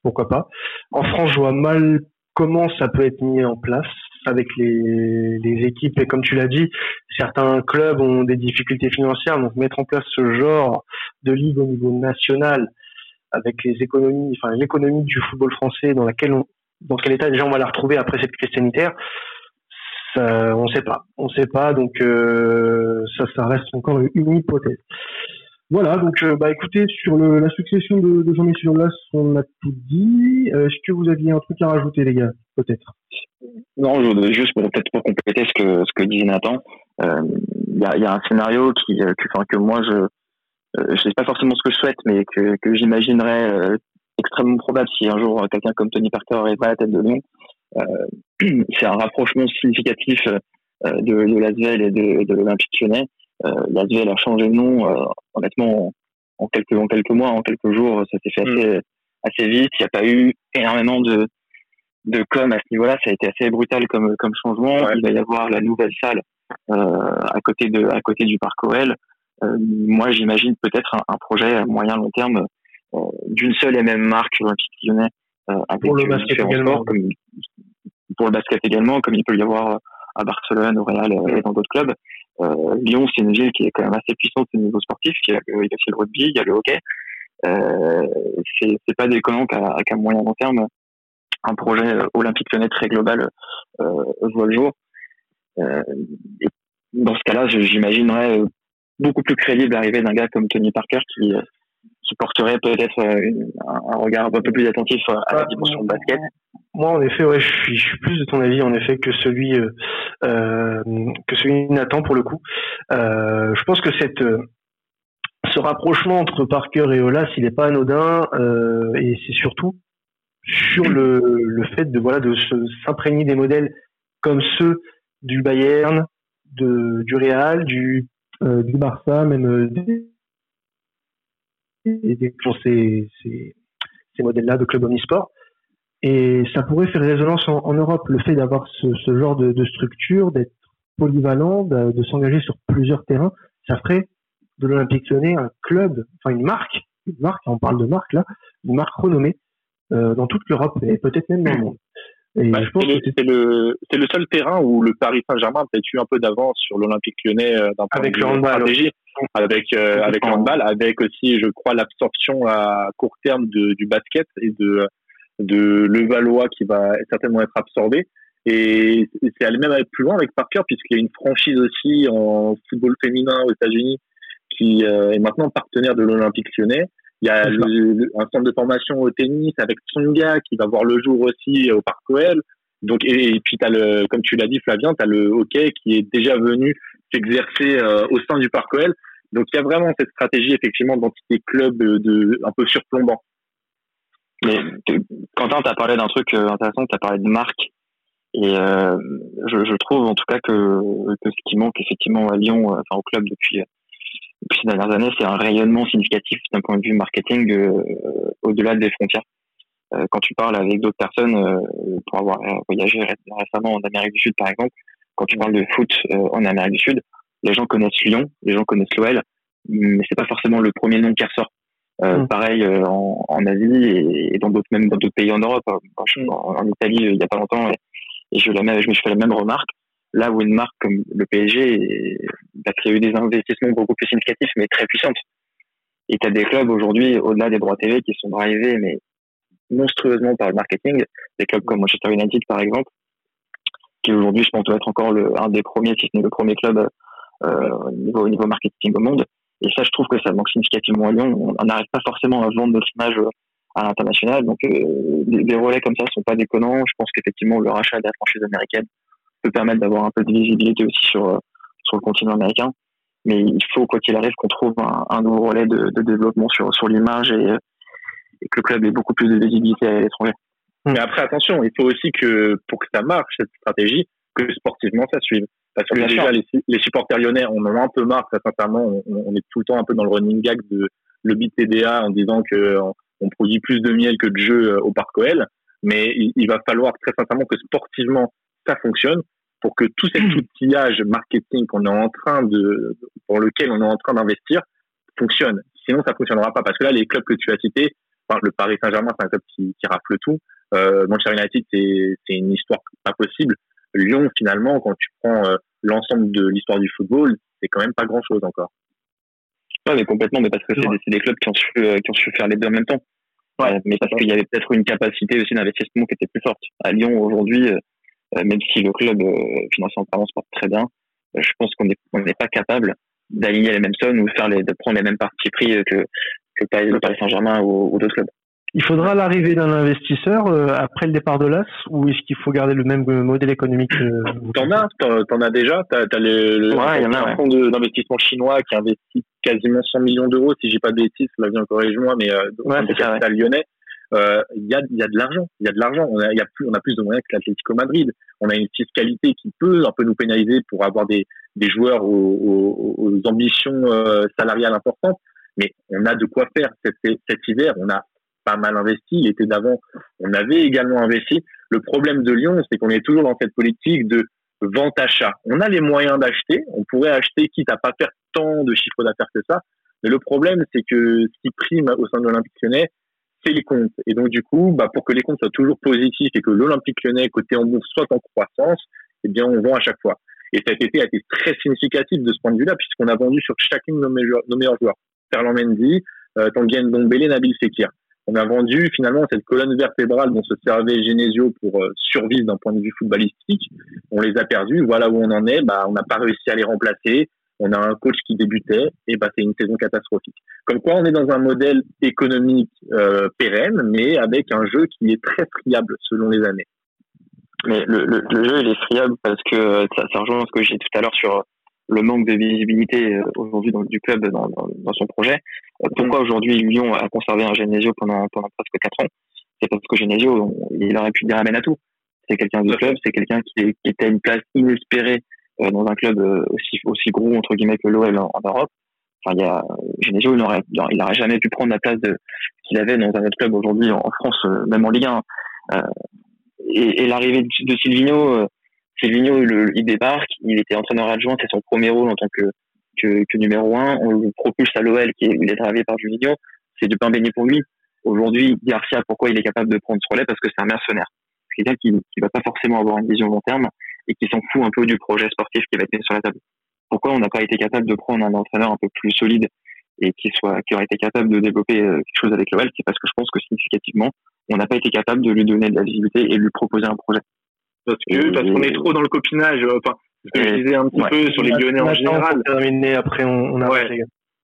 Speaker 1: pourquoi pas. En France, je vois mal comment ça peut être mis en place avec les, équipes. Et comme tu l'as dit, certains clubs ont des difficultés financières, donc mettre en place ce genre de ligue au niveau national avec les économies, enfin l'économie du football français dans laquelle on, dans quel état déjà on va la retrouver après cette crise sanitaire. On sait pas. On sait pas. Donc euh, ça reste encore une hypothèse. Voilà. Donc euh, bah écoutez sur le, la succession de, de Jean-Michel Blas on a tout dit. Euh, est-ce que vous aviez un truc à rajouter les gars? Peut-être
Speaker 3: non juste pour peut-être pour compléter ce que ce que disait Nathan il y a, y, a, un scénario qui que, enfin, que moi je je sais pas forcément ce que je souhaite mais que, que j'imaginerais extrêmement probable si un jour quelqu'un comme Tony Parker arrive à la tête de Lyon. Euh, <clears throat> c'est un rapprochement significatif euh, de, de l'Asvel et de, de l'Olympique lyonnais. Euh, L'Asvel a changé de nom, euh, honnêtement, en, quelques, en quelques mois, en quelques jours, ça s'est fait mm. assez, assez vite. Il n'y a pas eu énormément de, de com à ce niveau-là. Ça a été assez brutal comme, comme changement. Ouais. Il va y avoir la nouvelle salle euh, à côté de à côté du parc OL. Euh, moi, j'imagine peut-être un, un, projet à moyen long terme euh, d'une seule et même marque Olympique Lyonnais
Speaker 1: euh, avec pour le basket également. Sports,
Speaker 3: comme, pour le basket également, comme il peut y avoir à Barcelone, au Real euh, et dans d'autres clubs. Euh, Lyon, c'est une ville qui est quand même assez puissante au niveau sportif. Il y a, il y a le rugby, il y a le hockey. Euh, c'est pas déconnant qu'à qu moyen long terme, un projet olympique lyonnais très global euh, voit le jour. Euh, dans ce cas-là, j'imaginerais beaucoup plus crédible l'arrivée d'un gars comme Tony Parker qui qui porterait peut-être euh, un, regard un peu plus attentif à la dimension de basket.
Speaker 1: Moi, en effet, ouais, je suis, je suis plus de ton avis, en effet, que celui euh, euh que celui de Nathan pour le coup. Euh, je pense que cette euh, ce rapprochement entre Parker et Olas, il n'est pas anodin, euh, et c'est surtout sur le, le fait de voilà de s'imprégner des modèles comme ceux du Bayern, de, du Real, du, du Barça, même et pour ces, ces, ces modèles-là de club omnisport. Et ça pourrait faire résonance en, Europe, le fait d'avoir ce, ce, genre de, structure, d'être polyvalent, de, de s'engager sur plusieurs terrains, ça ferait de l'Olympique Lyonnais un club, enfin une marque, une marque, on parle de marque là, une marque renommée euh, dans toute l'Europe et peut-être même dans le monde.
Speaker 4: Bah, c'est le, le, le seul terrain où le Paris Saint-Germain a peut-être eu un peu d'avance sur l'Olympique lyonnais euh, d'un
Speaker 1: point avec de vue stratégie,
Speaker 4: avec, euh, avec le handball, avec aussi, je crois, l'absorption à court terme de, du basket et de, de Levallois qui va certainement être absorbé. Et c'est aller même plus loin avec Parker, puisqu'il y a une franchise aussi en football féminin aux États-Unis qui euh, est maintenant partenaire de l'Olympique lyonnais. Il y a le, un centre de formation au tennis avec Tsonga qui va voir le jour aussi au Parc OL. Donc, et, et puis, as le, comme tu l'as dit, Flavien, tu as le hockey qui est déjà venu s'exercer euh, au sein du Parc OL. Donc, il y a vraiment cette stratégie, effectivement, d'entité club de, de, un peu surplombant.
Speaker 3: Mais Quentin, tu as parlé d'un truc euh, intéressant, tu as parlé de marque. Et euh, je, je, trouve en tout cas que, que ce qui manque effectivement à Lyon, euh, enfin au club depuis depuis ces dernières années, c'est un rayonnement significatif d'un point de vue marketing euh, au-delà des frontières. Euh, quand tu parles avec d'autres personnes, euh, pour avoir voyagé récemment en Amérique du Sud par exemple, quand tu parles de foot en Amérique du Sud, les gens connaissent Lyon, les gens connaissent l'OL, mais c'est pas forcément le premier nom qui ressort. Mmh. Pareil en, en, Asie et, et dans d'autres même dans d'autres pays en Europe. En, en, Italie, il y a pas longtemps, et, et je, la même, je me suis fait la même remarque là où une marque comme le PSG a créé des investissements beaucoup plus significatifs, mais très puissantes. Et tu as des clubs aujourd'hui, au-delà des droits TV, qui sont drivés, mais monstrueusement par le marketing. Des clubs comme Manchester United, par exemple, qui aujourd'hui, je pense, doit être encore le, un des premiers, si ce n'est le premier club euh, au, niveau, au niveau marketing au monde. Et ça, je trouve que ça manque significativement à Lyon. On n'arrive pas forcément à vendre notre image à l'international. Donc, euh, des, des, relais comme ça sont pas déconnants. Je pense qu'effectivement, le rachat de la franchise américaine peut permettre d'avoir un peu de visibilité aussi sur sur le continent américain. Mais il faut, quoi qu'il arrive, qu'on trouve un, nouveau relais de, développement sur, sur l'image et, que le club ait beaucoup plus de visibilité à l'étranger.
Speaker 4: Mais après, attention, il faut aussi que pour que ça marche, cette stratégie, que sportivement ça suive. Parce que déjà, les, supporters lyonnais, on en a un peu marre, très sincèrement. On, est tout le temps un peu dans le running gag de le beat TDA en disant que on produit plus de miel que de jeux euh, au Parc OL. Mais il, va falloir très sincèrement que sportivement ça fonctionne pour que tout cet mmh. outillage marketing qu'on est en train de, pour lequel on est en train d'investir fonctionne. Sinon, ça fonctionnera pas. Parce que là, les clubs que tu as cités, enfin, le Paris Saint-Germain, c'est un club qui, qui rafle tout. Euh, Manchester United, c'est une histoire pas possible. Lyon, finalement, quand tu prends euh, l'ensemble de l'histoire du football, c'est quand même pas grand-chose encore.
Speaker 3: Ouais, mais complètement, mais parce que c'est des, clubs qui ont, su, euh, qui ont su faire les deux en même temps. Ouais, euh, mais parce qu'il y avait peut-être une capacité aussi d'investissement qui était plus forte. À Lyon, aujourd'hui, même si le club financièrement parlant se porte très bien, je pense qu'on n'est pas capable d'aligner les mêmes sommes ou faire les, de prendre les mêmes parties pris que, que le Paris Saint-Germain ou d'autres clubs.
Speaker 1: Il faudra l'arrivée d'un investisseur euh, après le départ de l'AS ou est-ce qu'il faut garder le même modèle économique
Speaker 4: euh, T'en as, t'en as déjà. T'as as le, ouais, y en a, un fonds d'investissement chinois qui investit quasiment 100 millions d'euros, si j'ai pas de bêtises, la vie corrige-moi, mais euh, ouais, c'est ça, lyonnais. Euh, il y, a, y a de l'argent, il y a de l'argent. On a, y a plus, on a plus de moyens que l'Atlético Madrid. On a une fiscalité qui peut un peu nous pénaliser pour avoir des, des joueurs aux, aux, aux ambitions salariales importantes mais on a de quoi faire cet, cet hiver. On a pas mal investi. L'été d'avant, on avait également investi. Le problème de Lyon, c'est qu'on est toujours dans cette politique de vente-achat. On a les moyens d'acheter. On pourrait acheter quitte à pas faire tant de chiffre d'affaires que ça. Mais le problème, c'est que ce qui prime au sein de l'Olympique lyonnais, c'est les comptes. Et donc, du coup, bah, pour que les comptes soient toujours positifs et que l'Olympique lyonnais, côté en bourse, soit en croissance, eh bien, on vend à chaque fois. Et cet été a été très significatif de ce point de vue-là, puisqu'on a vendu sur chacune de nos meilleurs, joueurs. Ferland Mendy, euh, Tanguy Ndombele, Nabil Fekir on a vendu finalement cette colonne vertébrale dont se servait Genesio pour euh, survivre d'un point de vue footballistique. On les a perdus. Voilà où on en est. Bah, on n'a pas réussi à les remplacer. On a un coach qui débutait et bah, c'est une saison catastrophique. Comme quoi, on est dans un modèle économique euh, pérenne, mais avec un jeu qui est très friable selon les années.
Speaker 3: Mais le, jeu, il est friable parce que euh, ça, ça rejoint ce que j'ai dit tout à l'heure sur le manque de visibilité euh, aujourd'hui du club dans, dans, son projet. Euh, pourquoi aujourd'hui Lyon a conservé un Genesio pendant, pendant presque quatre ans? C'est parce que Genesio, il aurait pu dire amen à tout. C'est quelqu'un du club, c'est quelqu'un qui, qui, était à une place inespérée euh, dans un club aussi, aussi gros entre guillemets que l'OL en, Europe. Enfin, il y a Genesio, il n'aurait il aurait jamais pu prendre la place qu'il avait dans un autre club aujourd'hui en France, même en Ligue 1. et, et l'arrivée de, de Silvino Silvino, il, débarque, il était entraîneur adjoint, c'est son premier rôle en tant que, que, numéro un. On le propulse à l'OL, qui est, il est travaillé par Juninho. C'est du pain béni pour lui. Aujourd'hui, Garcia, pourquoi il est capable de prendre ce relais? Parce que c'est un mercenaire. C'est quelqu'un qui ne va pas forcément avoir une vision long terme et qui s'en fout un peu du projet sportif qui va être mis sur la table. Pourquoi on n'a pas été capable de prendre un entraîneur un peu plus solide et qui soit qui aurait été capable de développer euh, quelque chose avec l'OL C'est parce que je pense que significativement, on n'a pas été capable de lui donner de la visibilité et de lui proposer un projet
Speaker 4: parce que parce qu'on est trop dans le copinage. Enfin, ce que je disais un petit peu sur les Lyonnais en général.
Speaker 1: Terminé, après on, on a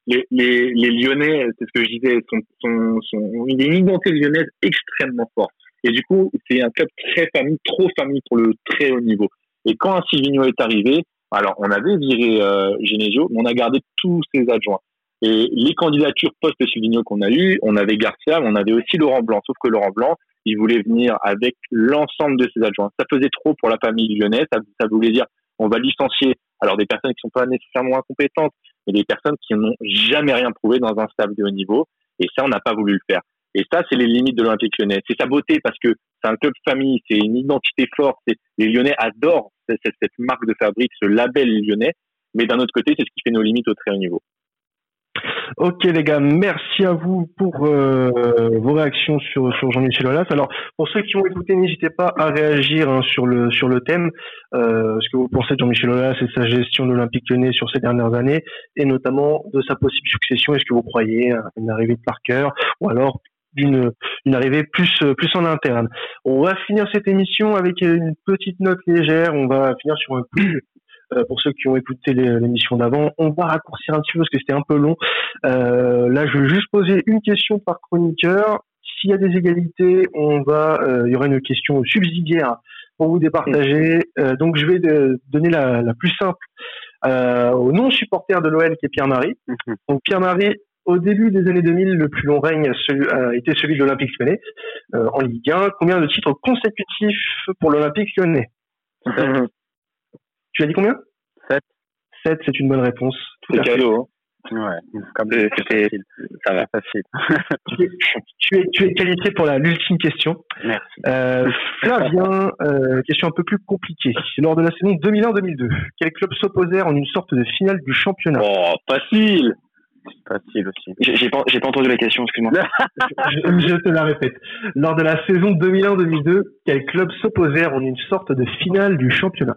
Speaker 4: les, les, les, Lyonnais, c'est ce que je disais, sont, sont, sont, il y a une identité lyonnaise extrêmement forte. Et du coup, c'est un club très famille, trop famille pour le très haut niveau. Et quand Silvino est arrivé, alors on avait viré euh, Genesio, mais on a gardé tous ses adjoints. Et les candidatures post-Silvino qu'on a eues, on avait Garcia, mais on avait aussi Laurent Blanc. Sauf que Laurent Blanc, il voulait venir avec l'ensemble de ses adjoints. Ça faisait trop pour la famille lyonnaise. Ça, ça voulait dire on va licencier alors des personnes qui sont pas nécessairement incompétentes, mais des personnes qui n'ont jamais rien prouvé dans un stade de haut niveau. Et ça, on n'a pas voulu le faire. Et ça, c'est les limites de l'Olympique lyonnais. C'est sa beauté parce que c'est un club famille, c'est une identité forte. Les Lyonnais adorent cette, marque de fabrique, ce label lyonnais. Mais d'un autre côté, c'est ce qui fait nos limites au très haut niveau.
Speaker 1: Ok les gars, merci à vous pour euh, vos réactions sur, sur Jean-Michel Aulas. Alors pour ceux qui ont écouté, n'hésitez pas à réagir hein, sur le sur le thème. Euh, ce que vous pensez de Jean-Michel Aulas et sa gestion de l'Olympique Lyonnais sur ces dernières années, et notamment de sa possible succession. Est-ce que vous croyez à une arrivée de Parker ou alors d'une une arrivée plus plus en interne. On va finir cette émission avec une petite note légère. On va finir sur un plus euh, pour ceux qui ont écouté l'émission d'avant. On va raccourcir un petit peu parce que c'était un peu long. Euh, là, je vais juste poser une question par chroniqueur. S'il y a des égalités, on va, euh, il y aura une question subsidiaire pour vous départager. donc je vais donner la, la, plus simple au non-supporter de l'OL qui est Pierre-Marie. Mhm. Donc Pierre-Marie, au début des années 2000, le plus long règne a été celui de l'Olympique lyonnais en Ligue 1. Combien de titres consécutifs pour l'Olympique lyonnais? Tu as dit combien?
Speaker 2: 7.
Speaker 1: 7, c'est une bonne réponse.
Speaker 3: C'est cadeau. Hein.
Speaker 2: Ouais, comme c'était, ça va facile. <laughs>
Speaker 1: tu, es, tu es qualifié pour l'ultime question.
Speaker 2: Merci.
Speaker 1: Euh, Flavien, euh, question un peu plus compliquée. Lors de la saison 2001-2002, quels clubs s'opposèrent en une sorte de finale du championnat?
Speaker 3: Oh, facile
Speaker 2: Facile aussi.
Speaker 3: J'ai pas, pas entendu la question, excuse-moi. <laughs>
Speaker 1: je, je, te la répète. Lors de la saison 2001-2002, quels clubs s'opposèrent en une sorte de finale du championnat?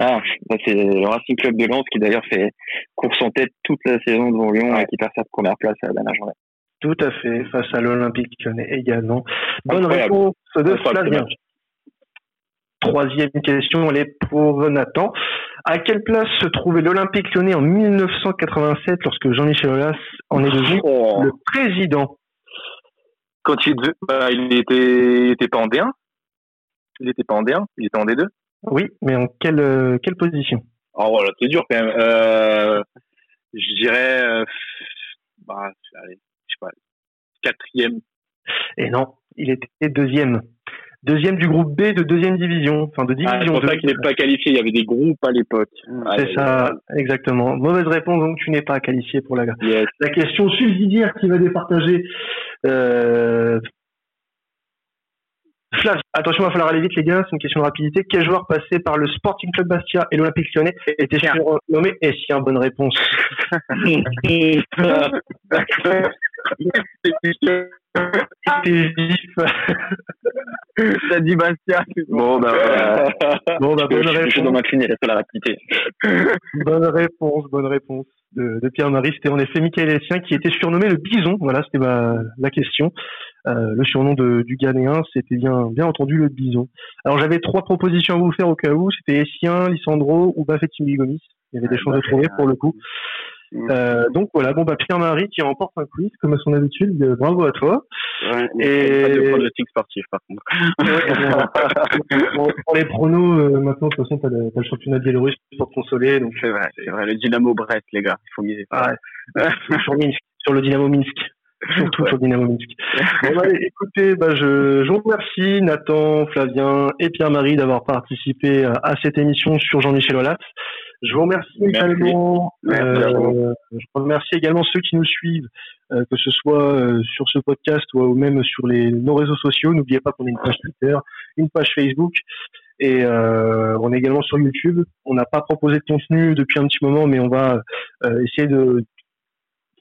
Speaker 3: Ah, c'est le Racing Club de Lens qui d'ailleurs fait course en tête toute la saison devant Lyon et qui perd sa première place à la dernière journée.
Speaker 1: Tout à fait, face à l'Olympique Lyonnais également. Bonne réponse de Flavien. Troisième question, elle est pour Nathan. À quelle place se trouvait l'Olympique Lyonnais en 1987 lorsque Jean-Michel Aulas en est devenu oh. le président?
Speaker 4: Quand il, bah, il était, il était pas en D1 Il était pas en D1 Il était en D2
Speaker 1: oui, mais en quelle, euh, quelle position?
Speaker 4: Oh voilà, c'est dur quand même. Euh, je dirais, euh, bah, allez, je sais pas, quatrième.
Speaker 1: Et non, il était deuxième. Deuxième du groupe B de deuxième division, enfin de division. Ah, c'est
Speaker 4: pour ça qu'il n'est pas qualifié. Il y avait des groupes à l'époque.
Speaker 1: C'est ça, exactement. Mauvaise réponse, donc tu n'es pas qualifié pour la. La question subsidiaire qui va départager euh, Flavie, attention, il va falloir aller vite, les gars, c'est une question de rapidité. Quel joueur passé par le Sporting Club Bastia et l'Olympique Lyonnais était surnommé Essien? Bonne réponse. <laughs> <laughs>
Speaker 2: T'as dit Bastia.
Speaker 3: Bon, bah, <laughs>
Speaker 1: bon, bah, bonne réponse.
Speaker 3: Je dois m'incliner sur la rapidité.
Speaker 1: bonne réponse, bonne réponse de, de Pierre-Marie. C'était en effet Michael Essien qui était surnommé le Bison. Voilà, c'était la question. Euh, le surnom de, du Ghanéen, c'était bien, bien entendu le Bison. Alors j'avais trois propositions à vous faire au cas où. C'était Essien, Lissandro ou Bafetim Gomis. Il y avait des chances de trouver pour le coup. Euh, donc voilà, bon bah Pierre-Marie qui remporte un quiz comme à son habitude, euh, bravo à toi.
Speaker 2: Ouais, et pas de pronostic sportif par contre. <laughs>
Speaker 1: pour, les pronos, euh, maintenant de toute façon t'as le, as le championnat biélorusse pour te consoler, donc
Speaker 2: c'est vrai, c'est vrai. Le Dynamo Brest les gars, il faut miser.
Speaker 1: Ah ouais. sur Minsk, sur le Dynamo Minsk. <laughs> Surtout sur Dynamo Minsk. <laughs> Bon, bah, écoutez, bah, je, je vous remercie Nathan, Flavien et Pierre-Marie d'avoir participé à cette émission sur Jean-Michel Aulas. Je vous remercie également. Euh, je remercie également ceux qui nous suivent, euh, que ce soit euh, sur ce podcast ou même sur les, nos réseaux sociaux. N'oubliez pas qu'on a une page Twitter, une page Facebook et on est également sur YouTube. On n'a pas proposé de contenu depuis un petit moment, mais on va essayer de,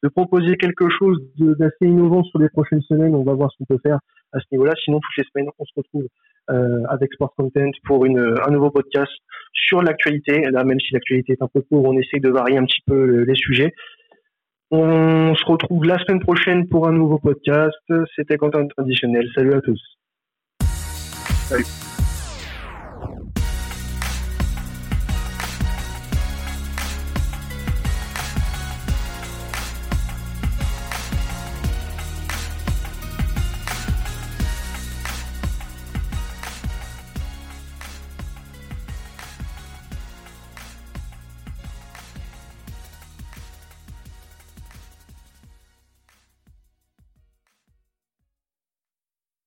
Speaker 1: de proposer quelque chose d'assez innovant sur les prochaines semaines. On va voir ce qu'on peut faire à ce niveau-là. Sinon, toutes les semaines, on se retrouve euh, avec Sport Content pour un nouveau podcast sur l'actualité. Là, même si l'actualité est un peu court, on essaie de varier un petit peu les sujets. On se retrouve la semaine prochaine pour un nouveau podcast. C'était Content Traditionnel. Salut à tous.
Speaker 4: Salut.